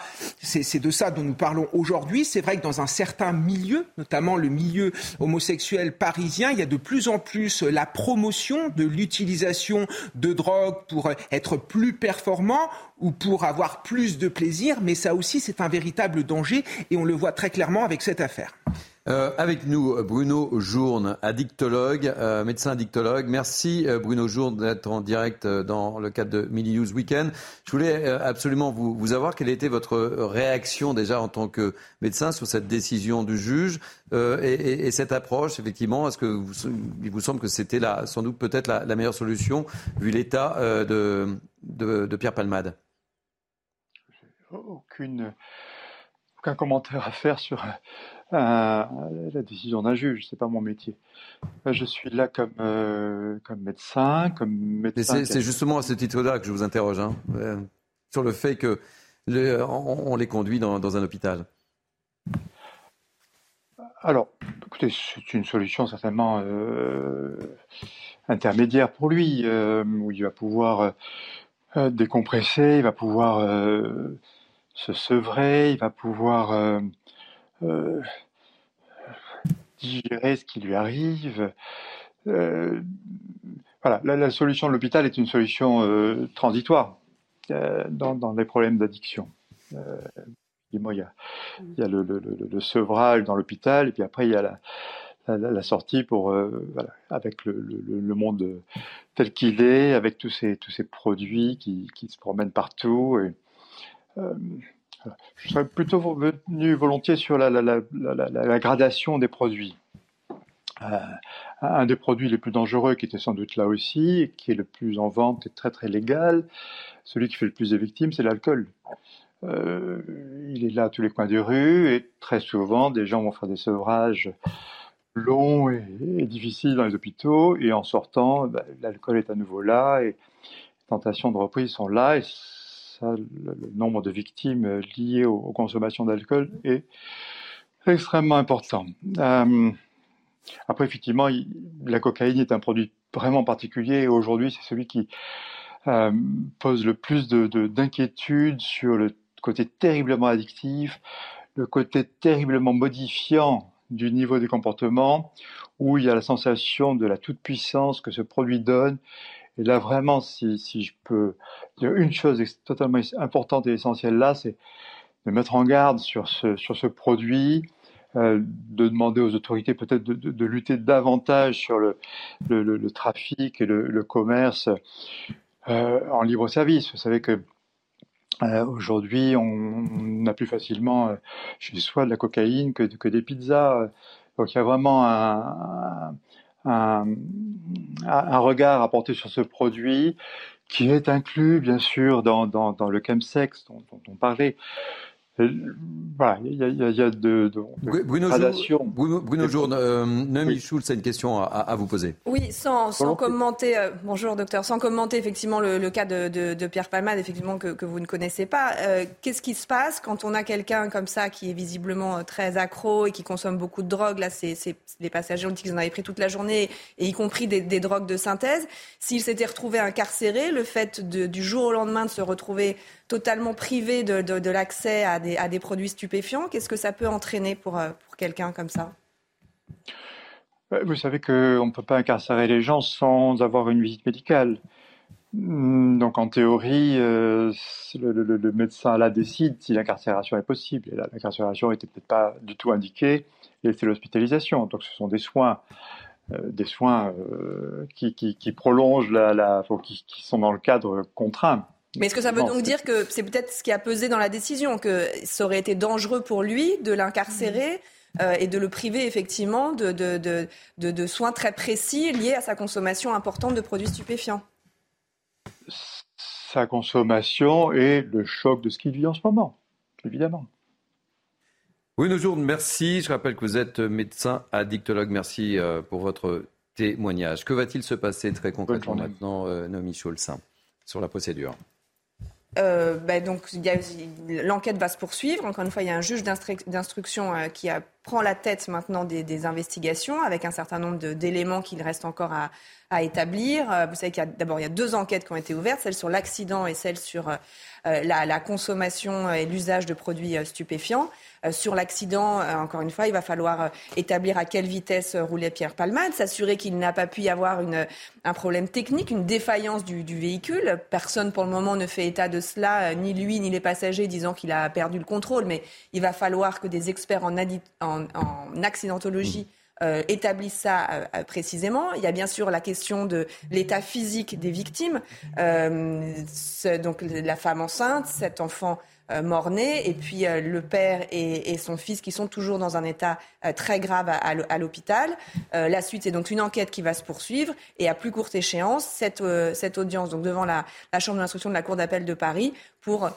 c'est de ça dont nous parlons aujourd'hui. C'est vrai que dans un certain milieu, notamment le milieu homosexuel parisien, il y a de plus en plus la promotion de l'utilisation de drogue pour être plus performant ou pour avoir plus de plaisir, mais ça aussi c'est un véritable danger et on le voit très clairement avec cette affaire. Euh, avec nous, Bruno Journe, addictologue, euh, médecin addictologue. Merci euh, Bruno Journe d'être en direct euh, dans le cadre de Mini News Weekend. Je voulais euh, absolument vous, vous avoir quelle était votre réaction déjà en tant que médecin sur cette décision du juge et, et, et, cette approche. Effectivement, est-ce que vous, il vous semble que c'était sans doute peut-être la, meilleure solution vu l'état de Pierre Palmade? Aucune, aucun commentaire à faire sur euh, la décision d'un juge, c'est pas mon métier. Je suis là comme, euh, comme médecin, comme médecin. C'est justement à ce titre-là que je vous interroge, hein, euh, sur le fait que le, on, on, les conduit dans, dans un hôpital. Alors, écoutez, c'est une solution certainement euh, intermédiaire pour lui, euh, où il va pouvoir euh, décompresser, il va pouvoir se sevrer, il va pouvoir euh, digérer ce qui lui arrive. Euh, voilà, la, solution de l'hôpital est une solution euh, transitoire dans, les problèmes d'addiction. Il y a, le, le, sevrage dans l'hôpital, et puis après il y a la, sortie pour avec le, monde tel qu'il est, avec tous ces tous ces produits qui, qui se promènent partout. Et, je serais plutôt venu volontiers sur la, gradation des produits. Euh, un des produits les plus dangereux, qui était sans doute là aussi, qui est le plus en vente et très très légal, celui qui fait le plus de victimes, c'est l'alcool. Euh, il est là à tous les coins de rue et très souvent, des gens vont faire des sevrages longs et, difficiles dans les hôpitaux et en sortant, ben, l'alcool est à nouveau là et les tentations de reprise sont là et le, nombre de victimes liées aux, aux consommations d'alcool est extrêmement important. Euh, après, effectivement, la cocaïne est un produit vraiment particulier et aujourd'hui, c'est celui qui euh, pose le plus d'inquiétude de, sur le côté terriblement addictif, le côté terriblement modifiant du niveau des comportements, où il y a la sensation de la toute-puissance que ce produit donne et là, vraiment, si, je peux dire une chose totalement importante et essentielle là, c'est de mettre en garde sur ce, produit, euh, de demander aux autorités peut-être de, lutter davantage sur le, trafic et le, commerce euh, en libre service. Vous savez que euh, aujourd'hui, on, on, a plus facilement chez soi de la cocaïne que, des pizzas. Donc il y a vraiment un, un, regard à porter sur ce produit qui est inclus bien sûr dans, dans, dans le chemsex dont, dont on parlait. Voilà, il y a, y a de, de, de Bruno, Jour, Bruno, euh, Noémie oui. Schulz a une question à, à, vous poser. Oui, sans, sans commenter, euh, bonjour docteur, sans commenter effectivement le, le cas de, de, de, Pierre Palmade, effectivement que, que, vous ne connaissez pas. Euh, Qu'est-ce qui se passe quand on a quelqu'un comme ça qui est visiblement euh, très accro et qui consomme beaucoup de drogue? Là, c'est les passagers ont dit qu'ils en avaient pris toute la journée, et y compris des, des drogues de synthèse. S'il s'était retrouvé incarcéré, le fait de, du jour au lendemain de se retrouver totalement privé de, l'accès à des, produits stupéfiants. Qu'est-ce que ça peut entraîner pour, pour quelqu'un comme ça? Vous savez qu'on ne peut pas incarcérer les gens sans avoir une visite médicale. Hmm, donc en théorie, euh, le, médecin là décide si l'incarcération est possible. L'incarcération n'était peut-être pas du tout indiquée, et c'est l'hospitalisation. Donc ce sont des soins, euh, des soins euh, qui, prolongent qui, sont dans le cadre contraint. Mais est-ce que ça veut donc dire que c'est peut-être ce qui a pesé dans la décision, que ça aurait été dangereux pour lui de l'incarcérer et de le priver effectivement de, de soins très précis liés à sa consommation importante de produits stupéfiants? Sa consommation et le choc de ce qu'il vit en ce moment, évidemment. Oui, nos jours, merci. Je rappelle que vous êtes médecin addictologue. Merci euh, pour votre témoignage. Que va-t-il se passer très concrètement maintenant, euh, Noémie Scholz, sur la procédure? Euh, bah, donc l'enquête va se poursuivre. Encore une fois, il y a un juge d'instruction qui prend la tête maintenant des, investigations avec un certain nombre d'éléments qu'il reste encore à, établir. Euh, vous savez qu'il y a d'abord deux enquêtes qui ont été ouvertes, celle sur l'accident et celle sur euh, euh, la, consommation et l'usage de produits stupéfiants. sur l'accident, encore une fois, il va falloir établir à quelle vitesse roulait Pierre Palmade, s'assurer qu'il n'a pas pu y avoir un problème technique, une défaillance du, véhicule. Personne pour le moment ne fait état de cela, ni lui ni les passagers disant qu'il a perdu le contrôle, mais il va falloir que des experts en, en accidentologie euh, établissent ça euh, euh, précisément. Il y a bien sûr la question de l'état physique des victimes, donc la femme enceinte, cet enfant mort-né, et puis le père et, son fils qui sont toujours dans un état très grave à, l'hôpital. la suite, c'est donc une enquête qui va se poursuivre, et à plus courte échéance, cette, cette audience donc devant la, la Chambre d'instruction de la Cour d'appel de Paris pour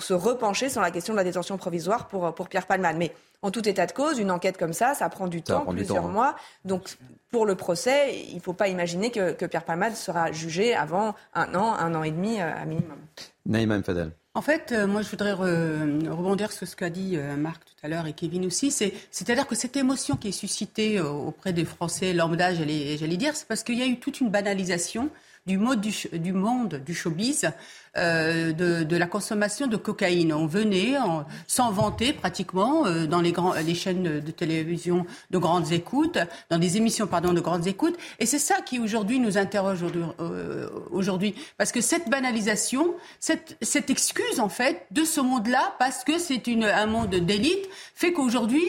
se repencher sur la question de la détention provisoire pour, pour Pierre Palman. Mais en tout état de cause, une enquête comme ça, ça prend du temps, plusieurs mois. Donc, pour le procès, il ne faut pas imaginer que, Pierre Palmade sera jugé avant un an, un an et demi euh, à minimum. Naïma Fadel. En fait, euh, moi, je voudrais rebondir sur ce qu'a dit euh, Marc tout à l'heure et Kevin aussi. C'est-à-dire que cette émotion qui est suscitée auprès des Français lambda, j'allais dire, c'est parce qu'il y a eu toute une banalisation du, mode du, monde du showbiz, euh, de, la consommation de cocaïne. On venait sans vanter pratiquement euh, dans les, grands, les chaînes de télévision de grandes écoutes, dans des émissions pardon, de grandes écoutes. Et c'est ça qui aujourd'hui nous interroge euh, aujourd'hui. Parce que cette banalisation, cette, cette excuse en fait de ce monde-là, parce que c'est un monde d'élite, fait qu'aujourd'hui,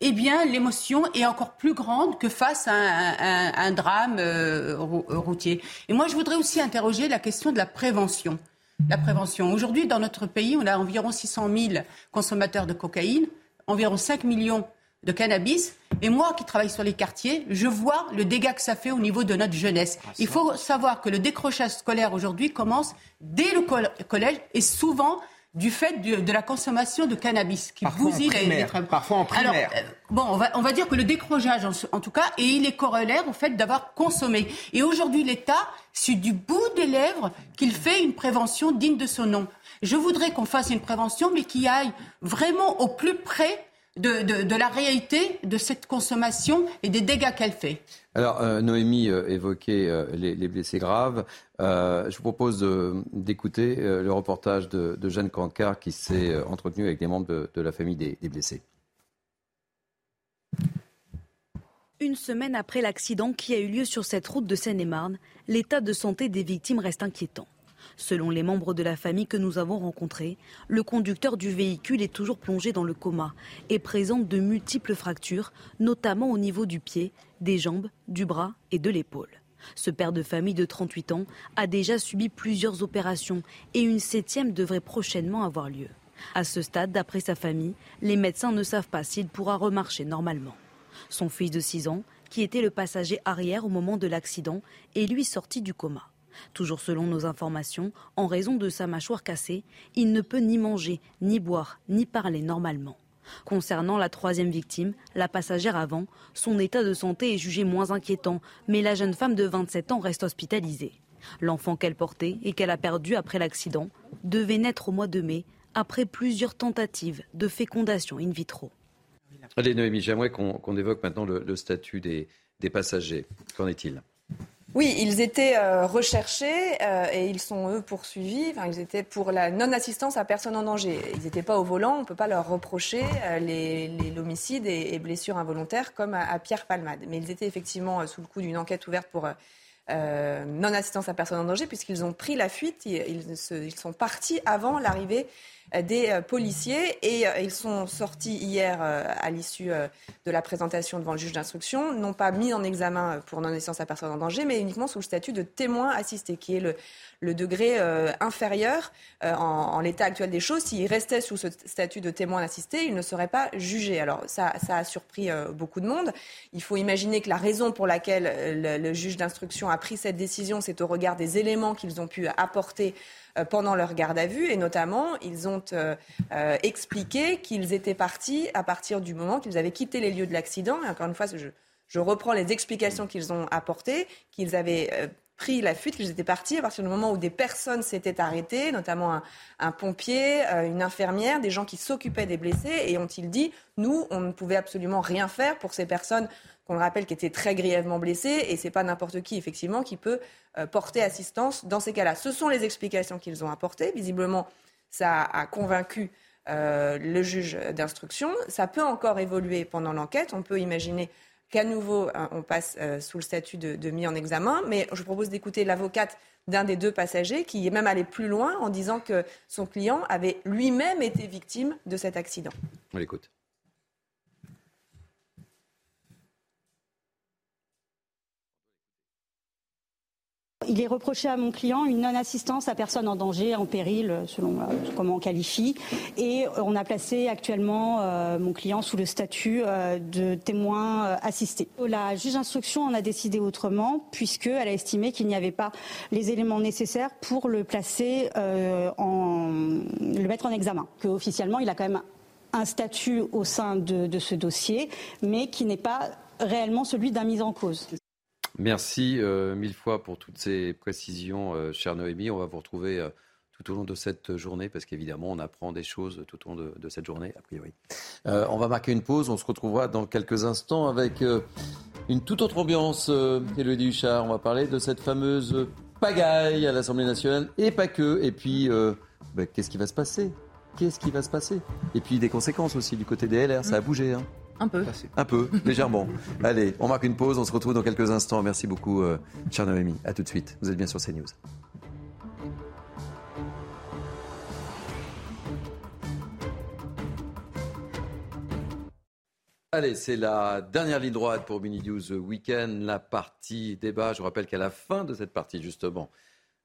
eh bien, l'émotion est encore plus grande que face à un, drame euh, routier. Et moi, je voudrais aussi interroger la question de la prévention. La prévention. Aujourd'hui, dans notre pays, on a environ 600 000 consommateurs de cocaïne, environ 5 millions de cannabis. Et moi qui travaille sur les quartiers, je vois le dégât que ça fait au niveau de notre jeunesse. Ah, Il faut savoir que le décrochage scolaire aujourd'hui commence dès le collège et souvent du fait de, la consommation de cannabis qui parfois bousille les, Parfois en primaire. Euh, bon, on va, on va dire que le décrochage, en, tout cas, et il est corollaire au fait d'avoir consommé. Et aujourd'hui, l'État, c'est du bout des lèvres qu'il fait une prévention digne de son nom. Je voudrais qu'on fasse une prévention, mais qui aille vraiment au plus près de, la réalité de cette consommation et des dégâts qu'elle fait. Alors, euh, Noémie euh, évoquait euh, les, blessés graves. je vous propose d'écouter le reportage de, Jeanne Cancard qui s'est entretenu avec des membres de, la famille des blessés. Une semaine après l'accident qui a eu lieu sur cette route de Seine-et-Marne, l'état de santé des victimes reste inquiétant. Selon les membres de la famille que nous avons rencontrés, le conducteur du véhicule est toujours plongé dans le coma et présente de multiples fractures, notamment au niveau du pied, des jambes, du bras et de l'épaule. Ce père de famille de 38 ans a déjà subi plusieurs opérations et une septième devrait prochainement avoir lieu. À ce stade, d'après sa famille, les médecins ne savent pas s'il pourra remarcher normalement. Son fils de 6 ans, qui était le passager arrière au moment de l'accident, est lui sorti du coma. Toujours selon nos informations, en raison de sa mâchoire cassée, il ne peut ni manger, ni boire, ni parler normalement. Concernant la troisième victime, la passagère avant, son état de santé est jugé moins inquiétant, mais la jeune femme de 27 ans reste hospitalisée. L'enfant qu'elle portait et qu'elle a perdu après l'accident devait naître au mois de mai, après plusieurs tentatives de fécondation in vitro. Allez Noémie, j'aimerais qu'on évoque maintenant le, statut des passagers. Qu'en est-il? Oui, ils étaient euh, recherchés euh, et ils sont, eux, poursuivis. Enfin, ils étaient pour la non-assistance à personne en danger. Ils n'étaient pas au volant, on ne peut pas leur reprocher euh, l'homicide et, et, blessures involontaires comme à, Pierre Palmade. Mais ils étaient effectivement sous le coup d'une enquête ouverte pour non-assistance à personne en danger puisqu'ils ont pris la fuite. Ils, ils, ils sont partis avant l'arrivée des euh, policiers et euh, ils sont sortis hier à l'issue de la présentation devant le juge d'instruction, non pas mis en examen pour non-assistance à personne en danger, mais uniquement sous le statut de témoin assisté, qui est le, degré inférieur en, l'état actuel des choses. S'il restait sous ce statut de témoin assisté, il ne serait pas jugé. Alors ça, a surpris beaucoup de monde. Il faut imaginer que la raison pour laquelle le, juge d'instruction a pris cette décision, c'est au regard des éléments qu'ils ont pu apporter euh, pendant leur garde à vue et notamment ils ont euh, euh, expliqué qu'ils étaient partis à partir du moment qu'ils avaient quitté les lieux de l'accident. Et encore une fois, je, reprends les explications qu'ils ont apportées, qu'ils avaient pris la fuite, qu'ils étaient partis à partir du moment où des personnes s'étaient arrêtées, notamment un pompier, une infirmière, des gens qui s'occupaient des blessés, et ont-ils dit, nous, on ne pouvait absolument rien faire pour ces personnes qu'on le rappelle, qui était très grièvement blessé, et c'est pas n'importe qui, effectivement, qui peut euh, porter assistance dans ces cas-là. Ce sont les explications qu'ils ont apportées. Visiblement, ça a convaincu euh, le juge d'instruction. Ça peut encore évoluer pendant l'enquête. On peut imaginer qu'à nouveau, hein, on passe euh, sous le statut de, de, mis en examen. Mais je propose d'écouter l'avocate d'un des deux passagers qui est même allé plus loin en disant que son client avait lui-même été victime de cet accident. On l'écoute. Il est reproché à mon client une non-assistance à personne en danger, en péril, selon euh, comment on qualifie. Et on a placé actuellement euh, mon client sous le statut euh, de témoin assisté. La juge d'instruction en a décidé autrement, puisqu'elle a estimé qu'il n'y avait pas les éléments nécessaires pour le placer en. le mettre en examen. Qu'officiellement, il a quand même un statut au sein de, de ce dossier, mais qui n'est pas réellement celui d'un mis en cause. Merci euh, mille fois pour toutes ces précisions, euh, chère Noémie. On va vous retrouver euh, tout au long de cette journée, parce qu'évidemment, on apprend des choses tout au long de, de cette journée, a priori. Euh, on va marquer une pause. On se retrouvera dans quelques instants avec une toute autre ambiance. Élodie Huchard, on va parler de cette fameuse pagaille à l'Assemblée nationale, et pas que. Et puis, ben, qu'est-ce qui va se passer? Qu'est-ce qui va se passer? Et puis, des conséquences aussi du côté des LR. Ça a bougé, hein un peu. Un peu, (laughs) légèrement. Allez, on marque une pause, on se retrouve dans quelques instants. Merci beaucoup, euh, chère Noémie. À tout de suite. Vous êtes bien sur CNews. Allez, c'est la dernière ligne droite pour Mini News Weekend, la partie débat. Je vous rappelle qu'à la fin de cette partie, justement,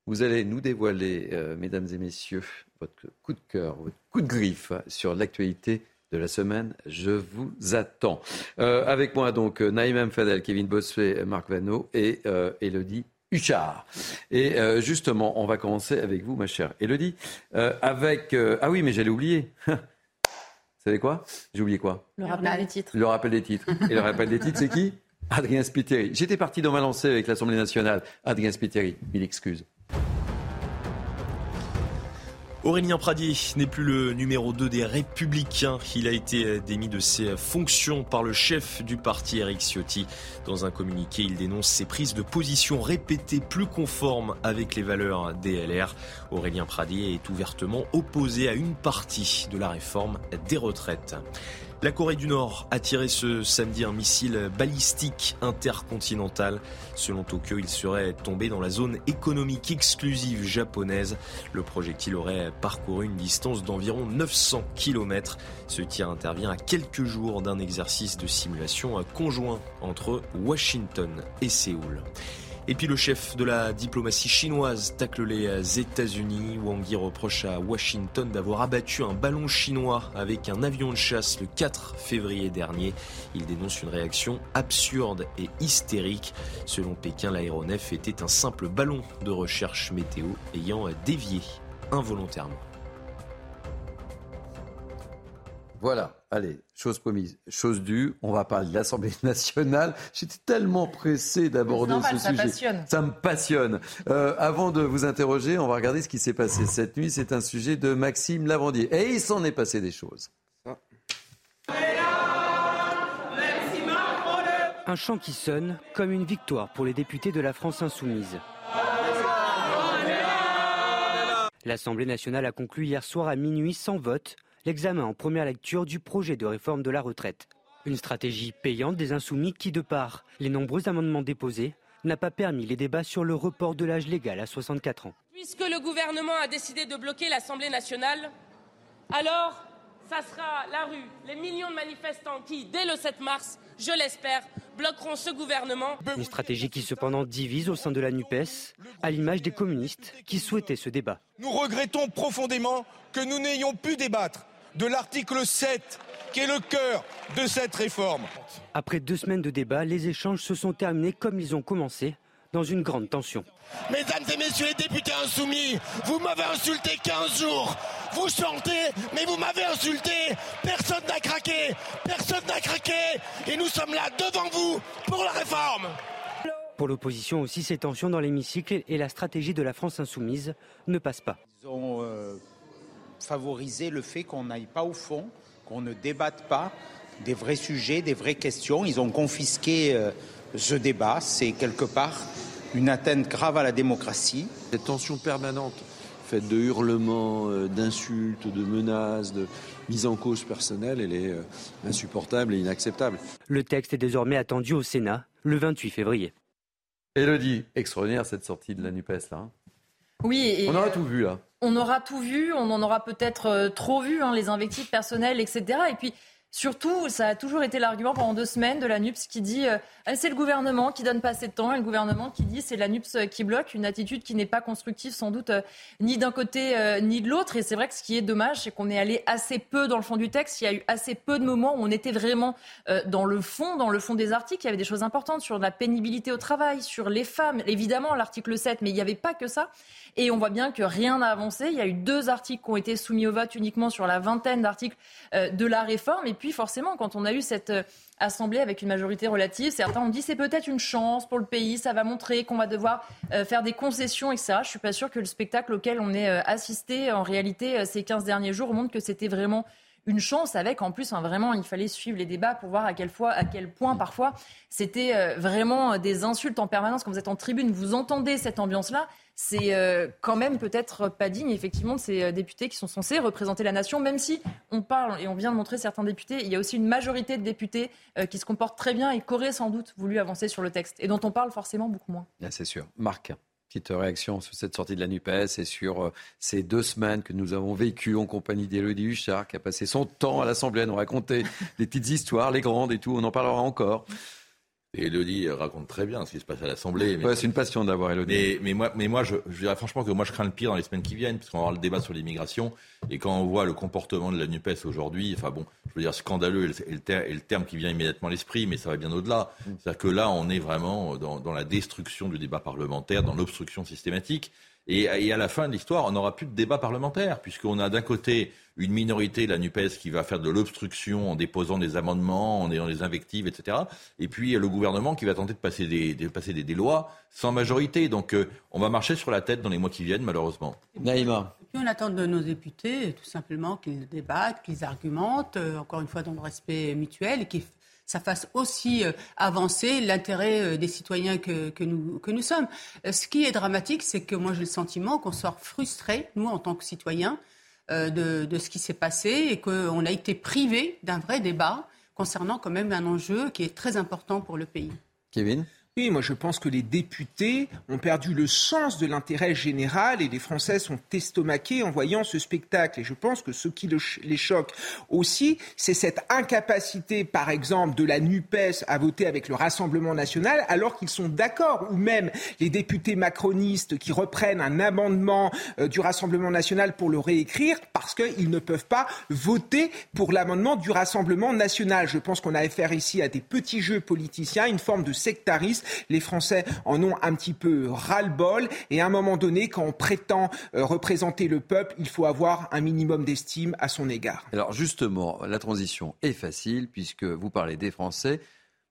vous allez nous dévoiler, euh, mesdames et messieurs, votre coup de cœur, votre coup de griffe sur l'actualité de la semaine. Je vous attends. Euh, avec moi donc Naïm Fadel, Kevin Bossuet, Marc Vano et euh, Elodie Huchard. Et euh, justement, on va commencer avec vous, ma chère Elodie. Euh, avec ah oui, mais j'allais oublier. (laughs) Vous savez quoi? J'ai oublié quoi? Le rappel des titres. Le rappel des titres. Et le rappel des titres, c'est qui? (laughs) Adrien Spiteri. J'étais parti dans ma lancée avec l'Assemblée nationale. Adrien Spiteri, mille excuses. Aurélien Pradier n'est plus le numéro 2 des Républicains. Il a été démis de ses fonctions par le chef du parti, Eric Ciotti. Dans un communiqué, il dénonce ses prises de position répétées plus conformes avec les valeurs des LR. Aurélien Pradier est ouvertement opposé à une partie de la réforme des retraites. La Corée du Nord a tiré ce samedi un missile balistique intercontinental. Selon Tokyo, il serait tombé dans la zone économique exclusive japonaise. Le projectile aurait parcouru une distance d'environ 900 km. Ce tir intervient à quelques jours d'un exercice de simulation conjoint entre Washington et Séoul. Et puis le chef de la diplomatie chinoise tacle les États-Unis. Wang Yi reproche à Washington d'avoir abattu un ballon chinois avec un avion de chasse le 4 février dernier. Il dénonce une réaction absurde et hystérique. Selon Pékin, l'aéronef était un simple ballon de recherche météo ayant dévié involontairement. Voilà, allez, chose promise, chose due. On va parler de l'Assemblée (laughs) nationale. J'étais tellement pressé d'aborder ce ça sujet. Passionne. Ça me passionne. Euh, avant de vous interroger, on va regarder ce qui s'est passé cette nuit. C'est un sujet de Maxime Lavandier. Et il s'en est passé des choses. Un chant qui sonne comme une victoire pour les députés de la France insoumise. L'Assemblée nationale a conclu hier soir à minuit sans vote l'examen en première lecture du projet de réforme de la retraite. Une stratégie payante des insoumis qui, de par les nombreux amendements déposés, n'a pas permis les débats sur le report de l'âge légal à 64 ans. Puisque le gouvernement a décidé de bloquer l'Assemblée nationale, alors ça sera la rue, les millions de manifestants qui, dès le 7 mars, je l'espère, bloqueront ce gouvernement. Une stratégie qui cependant divise au sein de la NUPES, à l'image des communistes qui souhaitaient ce débat. Nous regrettons profondément que nous n'ayons pu débattre de l'article 7, qui est le cœur de cette réforme. Après deux semaines de débat, les échanges se sont terminés comme ils ont commencé, dans une grande tension. Mesdames et messieurs les députés insoumis, vous m'avez insulté 15 jours. Vous chantez, mais vous m'avez insulté. Personne n'a craqué. Personne n'a craqué. Et nous sommes là devant vous pour la réforme. Pour l'opposition aussi, ces tensions dans l'hémicycle et la stratégie de la France insoumise ne passent pas. Ils ont euh, favorisé le fait qu'on n'aille pas au fond, qu'on ne débatte pas des vrais sujets, des vraies questions. Ils ont confisqué euh, ce débat. C'est quelque part une atteinte grave à la démocratie. Cette tension permanente, faite de hurlements, euh, d'insultes, de menaces, de mise en cause personnelle, elle est euh, insupportable et inacceptable. Le texte est désormais attendu au Sénat le 28 février. Elodie, extraordinaire cette sortie de la NUPES là. Hein. Oui, et on aura tout vu là. On aura tout vu, on en aura peut-être trop vu, hein, les invectives personnelles, etc. Et puis Surtout, ça a toujours été l'argument pendant deux semaines de la NUPS qui dit euh, c'est le gouvernement qui donne pas assez de temps et le gouvernement qui dit c'est la NUPS euh, qui bloque, une attitude qui n'est pas constructive sans doute euh, ni d'un côté ni de l'autre. Et c'est vrai que ce qui est dommage, c'est qu'on est allé assez peu dans le fond du texte. Il y a eu assez peu de moments où on était vraiment dans le fond, dans le fond des articles. Il y avait des choses importantes sur la pénibilité au travail, sur les femmes, évidemment l'article 7, mais il n'y avait pas que ça. Et on voit bien que rien n'a avancé. Il y a eu deux articles qui ont été soumis au vote uniquement sur la vingtaine d'articles de la réforme. Puis forcément, quand on a eu cette euh, assemblée avec une majorité relative, certains ont dit c'est peut-être une chance pour le pays, ça va montrer qu'on va devoir euh, faire des concessions, etc. Je suis pas sûre que le spectacle auquel on est euh, assisté en réalité ces 15 derniers jours montre que c'était vraiment une chance avec en plus vraiment il fallait suivre les débats pour voir à quel, point parfois c'était vraiment des insultes en permanence quand vous êtes en tribune vous entendez cette ambiance là c'est euh, quand même peut-être pas digne, effectivement, de ces euh, députés qui sont censés représenter la nation, même si on parle, et on vient de montrer certains députés, il y a aussi une majorité de députés euh, qui se comportent très bien et qui auraient sans doute voulu avancer sur le texte, et dont on parle forcément beaucoup moins. Ah, c'est sûr. Marc petite réaction sur cette sortie de la NUPES et sur ces deux semaines que nous avons vécues en compagnie d'Élodie Huchard, qui a passé son temps à l'Assemblée à nous raconter (laughs) des petites histoires, les grandes et tout. On en parlera encore. Et Elodie raconte très bien ce qui se passe à l'Assemblée. Ouais, c'est une passion d'avoir Elodie. Mais, mais, moi, mais moi je, je, dirais franchement que moi, je crains le pire dans les semaines qui viennent, puisqu'on va avoir le débat sur l'immigration. Et quand on voit le comportement de la NUPES aujourd'hui, enfin bon, je veux dire, scandaleux est le, le, terme qui vient immédiatement à l'esprit, mais ça va bien au-delà. Mm. C'est-à-dire que là, on est vraiment dans, dans la destruction du débat parlementaire, dans l'obstruction systématique. Et, et, à la fin de l'histoire, on n'aura plus de débat parlementaire, puisqu'on a d'un côté une minorité, la NUPES, qui va faire de l'obstruction en déposant des amendements, en ayant des invectives, etc. Et puis le gouvernement qui va tenter de passer des, de passer des, des lois sans majorité. Donc euh, on va marcher sur la tête dans les mois qui viennent, malheureusement. Naïma. Et puis on attend de nos députés, tout simplement, qu'ils débattent, qu'ils argumentent, euh, encore une fois dans le respect mutuel, et qu'ils ça fasse aussi euh, avancer l'intérêt euh, des citoyens que, nous sommes. Euh, ce qui est dramatique, c'est que moi j'ai le sentiment qu'on sort frustré, nous en tant que citoyens, de, de ce qui s'est passé et qu'on a été privé d'un vrai débat concernant quand même un enjeu qui est très important pour le pays. Kevin? Moi je pense que les députés ont perdu le sens de l'intérêt général et les Français sont estomaqués en voyant ce spectacle. Et je pense que ce qui les choque aussi, c'est cette incapacité, par exemple, de la NUPES à voter avec le Rassemblement national alors qu'ils sont d'accord, ou même les députés macronistes qui reprennent un amendement euh, du Rassemblement national pour le réécrire parce qu'ils ne peuvent pas voter pour l'amendement du Rassemblement national. Je pense qu'on a affaire ici à des petits jeux politiciens, une forme de sectarisme les Français en ont un petit peu ras-le-bol. Et à un moment donné, quand on prétend euh, représenter le peuple, il faut avoir un minimum d'estime à son égard. Alors justement, la transition est facile puisque vous parlez des Français.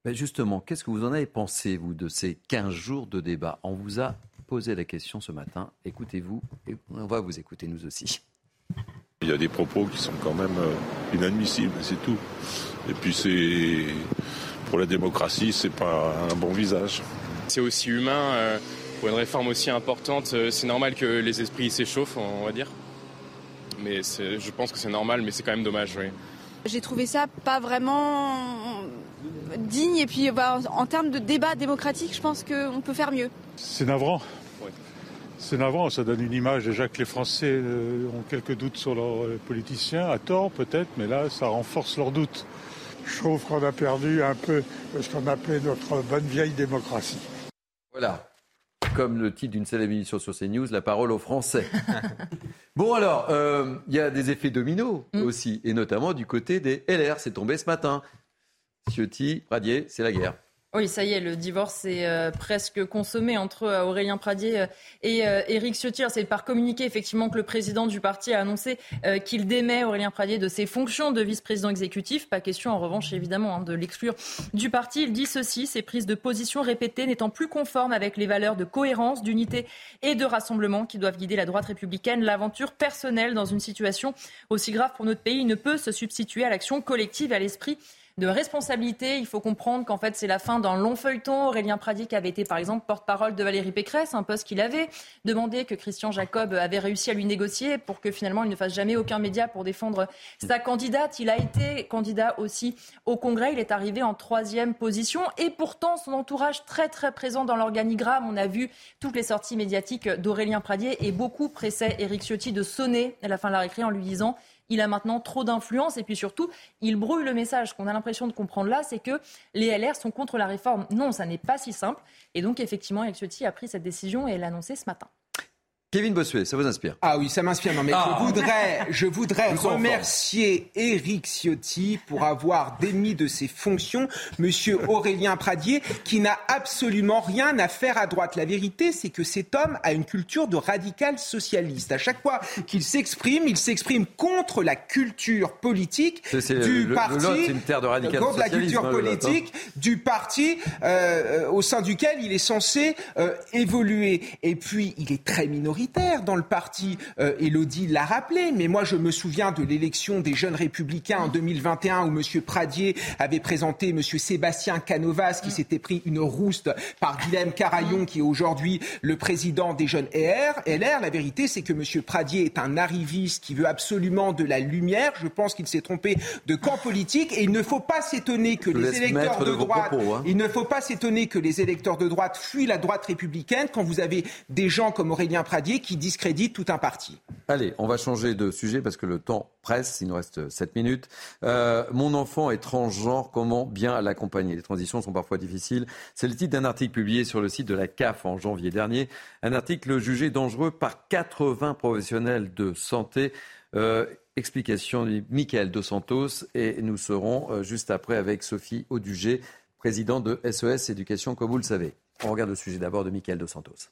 Mais justement, qu'est-ce que vous en avez pensé, vous, de ces 15 jours de débat? On vous a posé la question ce matin. Écoutez-vous et on va vous écouter nous aussi. Il y a des propos qui sont quand même euh, inadmissibles, c'est tout. Et puis c'est pour la démocratie, c'est pas un bon visage. C'est aussi humain. Euh, pour une réforme aussi importante, euh, c'est normal que les esprits s'échauffent, on va dire. Mais je pense que c'est normal, mais c'est quand même dommage, oui. J'ai trouvé ça pas vraiment digne et puis bah, en termes de débat démocratique, je pense qu'on peut faire mieux. C'est navrant. C'est navrant, ça donne une image déjà que les Français euh, ont quelques doutes sur leurs politiciens, à tort peut-être, mais là ça renforce leurs doutes. Je trouve qu'on a perdu un peu ce qu'on appelait notre bonne vieille démocratie. Voilà. Comme le titre d'une célèbre émission sur CNews, la parole aux Français. (laughs) bon alors, euh, il y a des effets dominos mm. aussi, et notamment du côté des LR. C'est tombé ce matin. Ciotti, Radier, c'est la guerre. Oui, ça y est, le divorce est euh, presque consommé entre euh, Aurélien Pradier euh, et Éric Ciotti. C'est par communiqué effectivement que le président du parti a annoncé qu'il démet Aurélien Pradier de ses fonctions de vice-président exécutif. Pas question en revanche évidemment hein, de l'exclure du parti. Il dit ceci, ces prises de position répétées n'étant plus conformes avec les valeurs de cohérence, d'unité et de rassemblement qui doivent guider la droite républicaine. L'aventure personnelle dans une situation aussi grave pour notre pays ne peut se substituer à l'action collective et à l'esprit de responsabilité. Il faut comprendre qu'en fait, c'est la fin d'un long feuilleton. Aurélien Pradier qui avait été, par exemple, porte-parole de Valérie Pécresse, un poste qu'il avait demandé, que Christian Jacob avait réussi à lui négocier pour que finalement il ne fasse jamais aucun média pour défendre sa candidate. Il a été candidat aussi au Congrès. Il est arrivé en troisième position et pourtant son entourage très très présent dans l'organigramme. On a vu toutes les sorties médiatiques d'Aurélien Pradier et beaucoup pressaient Éric Ciotti de sonner à la fin de la récré en lui disant il a maintenant trop d'influence et puis surtout, il brouille le message qu'on a l'impression de comprendre là, c'est que les LR sont contre la réforme. Non, ça n'est pas si simple. Et donc, effectivement, Eric Ciotti a pris cette décision et l'a annoncé ce matin. Kevin Bossuet, ça vous inspire? Ah oui, ça m'inspire. Non, mais je ah. voudrais, je voudrais remercier Éric Ciotti pour avoir démis de ses fonctions Monsieur Aurélien Pradier, qui n'a absolument rien à faire à droite. La vérité, c'est que cet homme a une culture de radical socialiste. À chaque fois qu'il s'exprime, il s'exprime contre la culture politique du parti, une terre de radical contre la culture hein, politique du parti euh, au sein duquel il est censé euh, évoluer. Et puis, il est très minoritaire dans le parti. Euh, Elodie l'a rappelé, mais moi je me souviens de l'élection des jeunes républicains en 2021 où M. Pradier avait présenté M. Sébastien Canovas qui s'était pris une rouste par Guilhem Carayon qui est aujourd'hui le président des jeunes LR. LR, la vérité c'est que M. Pradier est un arriviste qui veut absolument de la lumière. Je pense qu'il s'est trompé de camp politique et il ne faut pas s'étonner que les électeurs de, droite, hein. il ne faut pas s'étonner que les électeurs de droite fuient la droite républicaine quand vous avez des gens comme Aurélien Pradier qui discrédite tout un parti. Allez, on va changer de sujet parce que le temps presse, il nous reste 7 minutes. Euh, mon enfant est transgenre, comment bien l'accompagner? Les transitions sont parfois difficiles. C'est le titre d'un article publié sur le site de la CAF en janvier dernier. Un article jugé dangereux par 80 professionnels de santé. Euh, explication de Michael Dos Santos et nous serons euh, juste après avec Sophie Audugé, président de SES e Éducation, comme vous le savez. On regarde le sujet d'abord de Michael Dos Santos.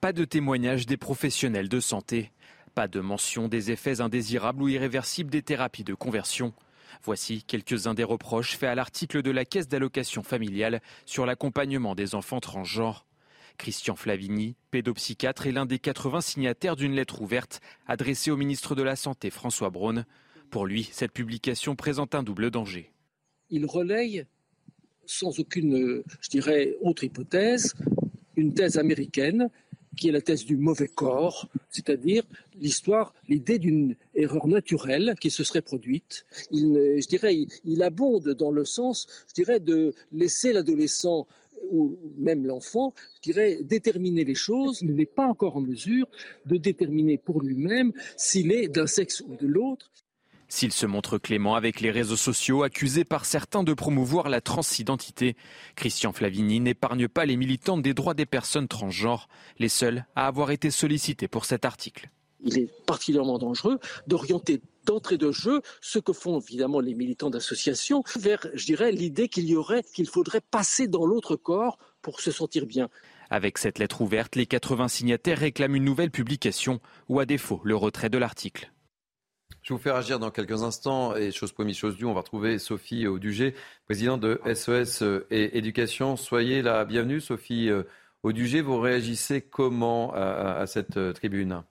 Pas de témoignages des professionnels de santé. Pas de mention des effets indésirables ou irréversibles des thérapies de conversion. Voici quelques-uns des reproches faits à l'article de la Caisse d'allocation familiale sur l'accompagnement des enfants transgenres. Christian Flavigny, pédopsychiatre, est l'un des 80 signataires d'une lettre ouverte adressée au ministre de la Santé François Braun. Pour lui, cette publication présente un double danger. Il relaye, sans aucune, je dirais, autre hypothèse, une thèse américaine qui est la thèse du mauvais corps, c'est-à-dire l'histoire, l'idée d'une erreur naturelle qui se serait produite. Il, abonde dans le sens, je de laisser l'adolescent ou même l'enfant, je dirais, déterminer les choses. Il n'est pas encore en mesure de déterminer pour lui-même s'il est d'un sexe ou de l'autre. S'il se montre clément avec les réseaux sociaux, accusés par certains de promouvoir la transidentité, Christian Flavini n'épargne pas les militantes des droits des personnes transgenres, les seuls à avoir été sollicités pour cet article. Il est particulièrement dangereux d'orienter d'entrée de jeu ce que font évidemment les militants d'associations vers, je dirais, l'idée qu'il y aurait, qu'il faudrait passer dans l'autre corps pour se sentir bien. Avec cette lettre ouverte, les 80 signataires réclament une nouvelle publication ou à défaut le retrait de l'article. Je vous faire agir dans quelques instants et chose promise, chose due, on va retrouver Sophie Audugé, présidente de SES e et Éducation. Soyez la bienvenue, Sophie Audugé. Vous réagissez comment à, cette tribune?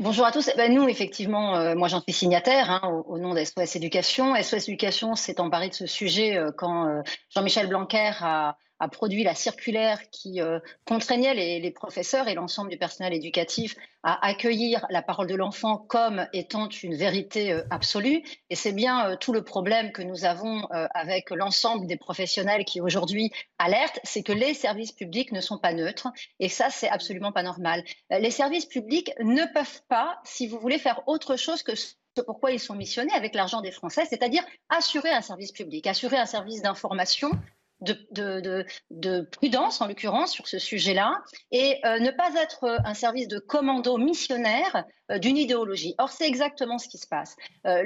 Bonjour à tous. Eh ben, nous, effectivement, euh, moi j'en suis signataire hein, au, au, nom d'SOS Éducation. SOS Éducation s'est emparé de ce sujet euh, quand euh, Jean-Michel Blanquer a, produit la circulaire qui contraignait les, les, professeurs et l'ensemble du personnel éducatif à accueillir la parole de l'enfant comme étant une vérité absolue. Et c'est bien tout le problème que nous avons avec l'ensemble des professionnels qui aujourd'hui alertent, c'est que les services publics ne sont pas neutres. Et ça, c'est absolument pas normal. Les services publics ne peuvent pas, si vous voulez, faire autre chose que ce pourquoi ils sont missionnés avec l'argent des Français, c'est-à-dire assurer un service public, assurer un service d'information, de, de, de, de, prudence en l'occurrence sur ce sujet-là, et euh, ne pas être un service de commando missionnaire euh, d'une idéologie. Or, c'est exactement ce qui se passe. Euh,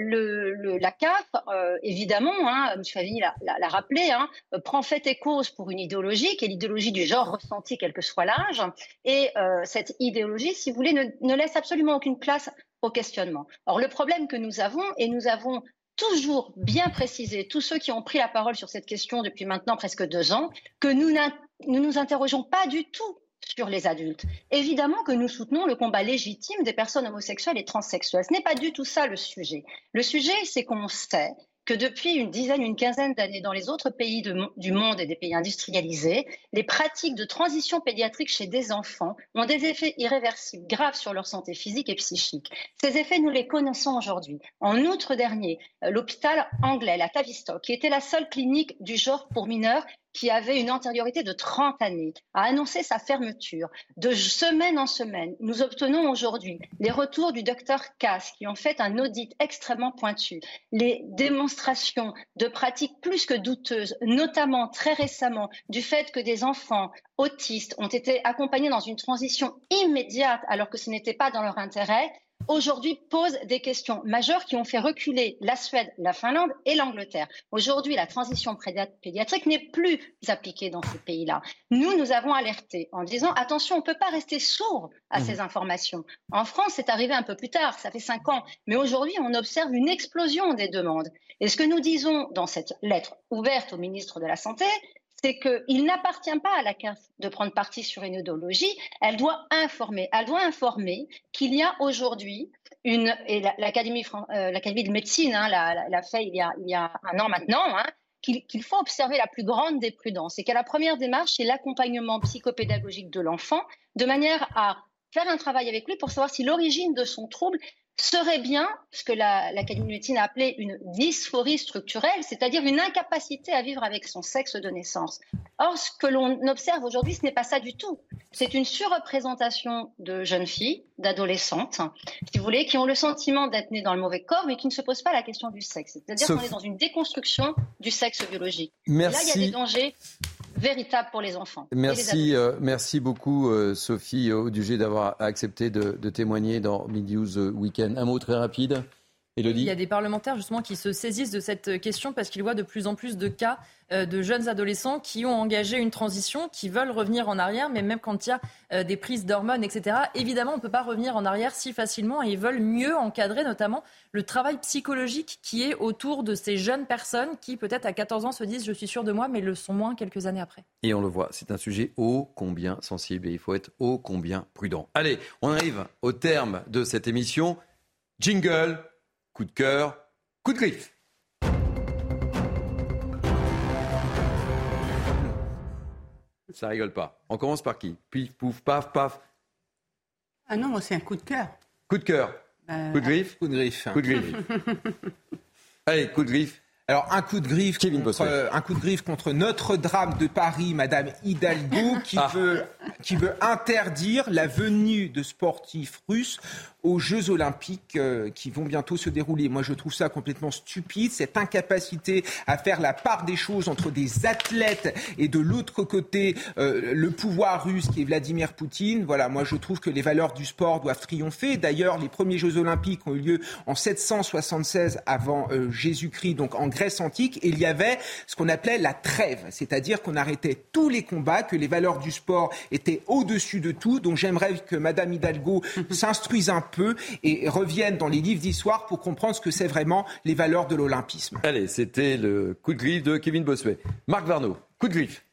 la CAF, euh, évidemment, hein, M. Favini l'a rappelé, hein, prend fait et cause pour une idéologie qui est l'idéologie du genre ressenti, quel que soit l'âge, et euh, cette idéologie, si vous voulez, ne laisse absolument aucune place au questionnement. Or, le problème que nous avons, et nous avons toujours bien précisé, tous ceux qui ont pris la parole sur cette question depuis maintenant presque deux ans, que nous ne nous interrogeons pas du tout sur les adultes. Évidemment que nous soutenons le combat légitime des personnes homosexuelles et transsexuelles. Ce n'est pas du tout ça le sujet. Le sujet, c'est qu'on sait que depuis une dizaine, une quinzaine d'années dans les autres pays du monde et des pays industrialisés, les pratiques de transition pédiatrique chez des enfants ont des effets irréversibles graves sur leur santé physique et psychique. Ces effets, nous les connaissons aujourd'hui. En outre dernier, l'hôpital anglais, la Tavistock, qui était la seule clinique du genre pour mineurs, qui avait une antériorité de 30 années, a annoncé sa fermeture. De semaine en semaine, nous obtenons aujourd'hui les retours du docteur Cass, qui ont fait un audit extrêmement pointu, les démonstrations de pratiques plus que douteuses, notamment très récemment du fait que des enfants autistes ont été accompagnés dans une transition immédiate alors que ce n'était pas dans leur intérêt, aujourd'hui pose des questions majeures qui ont fait reculer la Suède, la Finlande et l'Angleterre. Aujourd'hui, la transition pédiatrique n'est plus appliquée dans ces pays-là. Nous, nous avons alerté en disant attention, on ne peut pas rester sourd à mmh. ces informations. En France, c'est arrivé un peu plus tard, ça fait cinq ans, mais aujourd'hui, on observe une explosion des demandes. Et ce que nous disons dans cette lettre ouverte au ministre de la Santé, c'est qu'il n'appartient pas à la CAF de prendre parti sur une idéologie, elle doit informer. Elle doit informer qu'il y a aujourd'hui une, et l'Académie euh, de médecine hein, l'a fait il y, a, un an maintenant, hein, qu'il qu faut observer la plus grande des prudences et qu'à la première démarche, c'est l'accompagnement psychopédagogique de l'enfant, de manière à faire un travail avec lui pour savoir si l'origine de son trouble serait bien ce que l'Académie la, de médecine a appelé une dysphorie structurelle, c'est-à-dire une incapacité à vivre avec son sexe de naissance. Or, ce que l'on observe aujourd'hui, ce n'est pas ça du tout. C'est une surreprésentation de jeunes filles, d'adolescentes, si vous voulez, qui ont le sentiment d'être nées dans le mauvais corps, mais qui ne se posent pas la question du sexe. C'est-à-dire qu'on est dans une déconstruction du sexe biologique. Merci. Et là, il y a des dangers véritable pour les enfants. Merci, les euh, merci beaucoup euh, Sophie Audugé d'avoir accepté de, de, témoigner dans Midi News Weekend. Un mot très rapide. Il y a des parlementaires justement qui se saisissent de cette question parce qu'ils voient de plus en plus de cas euh, de jeunes adolescents qui ont engagé une transition, qui veulent revenir en arrière, mais même quand il y a euh, des prises d'hormones, etc. Évidemment, on ne peut pas revenir en arrière si facilement et ils veulent mieux encadrer notamment le travail psychologique qui est autour de ces jeunes personnes qui peut-être à 14 ans se disent je suis sûr de moi, mais le sont moins quelques années après. Et on le voit, c'est un sujet ô combien sensible et il faut être ô combien prudent. Allez, on arrive au terme de cette émission. Jingle Coup de cœur, coup de griffe. Ça rigole pas. On commence par qui? Pif, pouf, paf, paf. Ah non, moi c'est un coup de cœur. Coup de cœur. Euh, coup de griffe? Coup de griffe. Coup de griffe. (laughs) Allez, coup de griffe. Alors un coup de griffe, Kevin contre, euh, un coup de griffe contre notre drame de Paris, Madame Hidalgo, qui Ah. veut qui veut interdire la venue de sportifs russes aux Jeux Olympiques euh, qui vont bientôt se dérouler. Moi, je trouve ça complètement stupide, cette incapacité à faire la part des choses entre des athlètes et de l'autre côté euh, le pouvoir russe qui est Vladimir Poutine. Voilà, moi, je trouve que les valeurs du sport doivent triompher. D'ailleurs, les premiers Jeux Olympiques ont eu lieu en 776 avant euh, Jésus-Christ, donc en Grèce antique, et il y avait ce qu'on appelait la trêve, c'est-à-dire qu'on arrêtait tous les combats, que les valeurs du sport étaient au-dessus de tout. Donc, j'aimerais que Madame Hidalgo (laughs) s'instruise un peu et revienne dans les livres d'histoire pour comprendre ce que c'est vraiment les valeurs de l'olympisme. Allez, c'était le coup de griffe de Kevin Bossuet. Marc Varno, coup de griffe.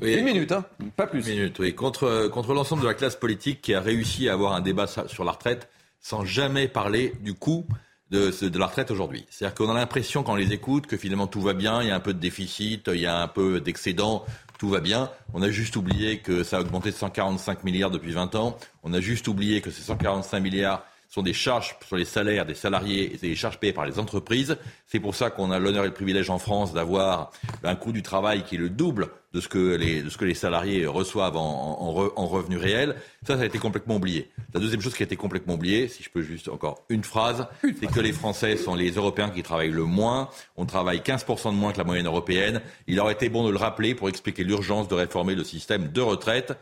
Oui. Une minute, hein pas plus. Une minute, oui. Contre, contre l'ensemble de la classe politique qui a réussi à avoir un débat sur la retraite sans jamais parler du coût de, de la retraite aujourd'hui. C'est-à-dire qu'on a l'impression, quand on les écoute, que finalement tout va bien, il y a un peu de déficit, il y a un peu d'excédent, tout va bien. On a juste oublié que ça a augmenté de 145 milliards depuis 20 ans. On a juste oublié que ces 145 milliards sont des charges sur les salaires des salariés et des charges payées par les entreprises. C'est pour ça qu'on a l'honneur et le privilège en France d'avoir un coût du travail qui est le double de ce que les, de ce que les salariés reçoivent en, en, en revenus réels. Ça, ça a été complètement oublié. La deuxième chose qui a été complètement oubliée, si je peux juste encore une phrase, c'est que les Français sont les Européens qui travaillent le moins. On travaille 15% de moins que la moyenne européenne. Il aurait été bon de le rappeler pour expliquer l'urgence de réformer le système de retraite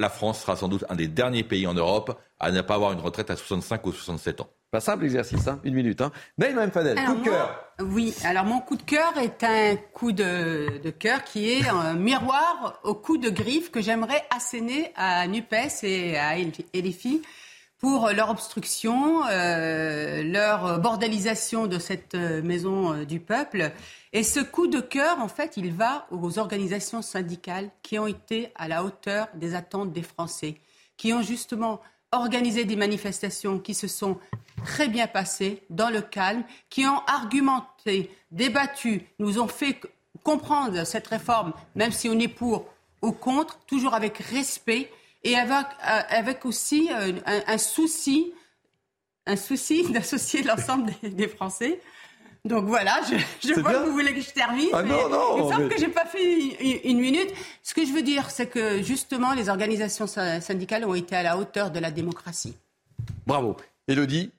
la France sera sans doute un des derniers pays en Europe à ne pas avoir une retraite à 65 ou 67 ans. Pas simple l'exercice, hein une minute. Hein. Naïm Fadel, coup de cœur. Oui, alors mon coup de cœur est un coup de, de cœur qui est un miroir au coup de griffe que j'aimerais asséner à NUPES et à LFI pour leur obstruction, euh, leur bordélisation de cette maison euh, du peuple. Et ce coup de cœur, en fait, il va aux organisations syndicales qui ont été à la hauteur des attentes des Français, qui ont justement organisé des manifestations qui se sont très bien passées dans le calme, qui ont argumenté, débattu, nous ont fait comprendre cette réforme, même si on est pour ou contre, toujours avec respect et avec, euh, aussi euh, un, souci, un souci (laughs) d'associer l'ensemble des, Français. Donc voilà, je, je vois bien. que vous voulez que je termine. Ah mais non, non, il me semble mais... que j'ai pas fait une, une, minute. Ce que je veux dire, c'est que justement, les organisations syndicales ont été à la hauteur de la démocratie. Bravo. Élodie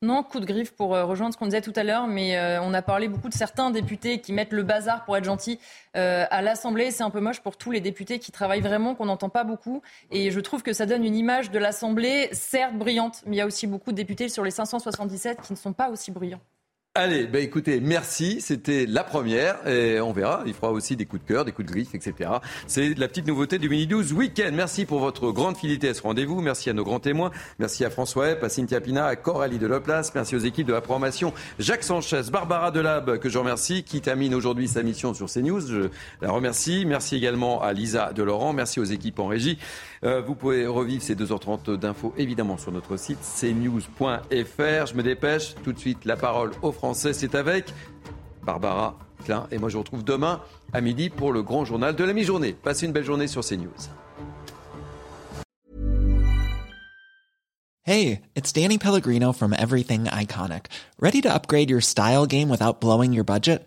non, coup de griffe pour euh, rejoindre ce qu'on disait tout à l'heure, mais euh, on a parlé beaucoup de certains députés qui mettent le bazar, pour être gentil, euh, à l'Assemblée. C'est un peu moche pour tous les députés qui travaillent vraiment, qu'on n'entend pas beaucoup. Et je trouve que ça donne une image de l'Assemblée, certes brillante, mais il y a aussi beaucoup de députés sur les 577 qui ne sont pas aussi brillants. Allez, bah écoutez, merci. C'était la première et on verra. Il fera aussi des coups de cœur, des coups de griffe, etc. C'est la petite nouveauté du Mini 12 Week-end. Merci pour votre grande fidélité à ce rendez-vous. Merci à nos grands témoins. Merci à François Epp, à Cynthia Pina, à Coralie Deloplace. Merci aux équipes de la programmation. Jacques Sanchez, Barbara Delab, que je remercie, qui termine aujourd'hui sa mission sur CNews. Je la remercie. Merci également à Lisa Delaurent. Merci aux équipes en régie. Euh, vous pouvez revivre ces 2h30 d'infos évidemment sur notre site cnews.fr. Je me dépêche. Tout de suite, la parole aux Français. C'est avec Barbara Klein. Et moi, je vous retrouve demain à midi pour le grand journal de la mi-journée. Passez une belle journée sur CNews. Hey, it's Danny Pellegrino from Everything Iconic. Ready to upgrade your style game without blowing your budget?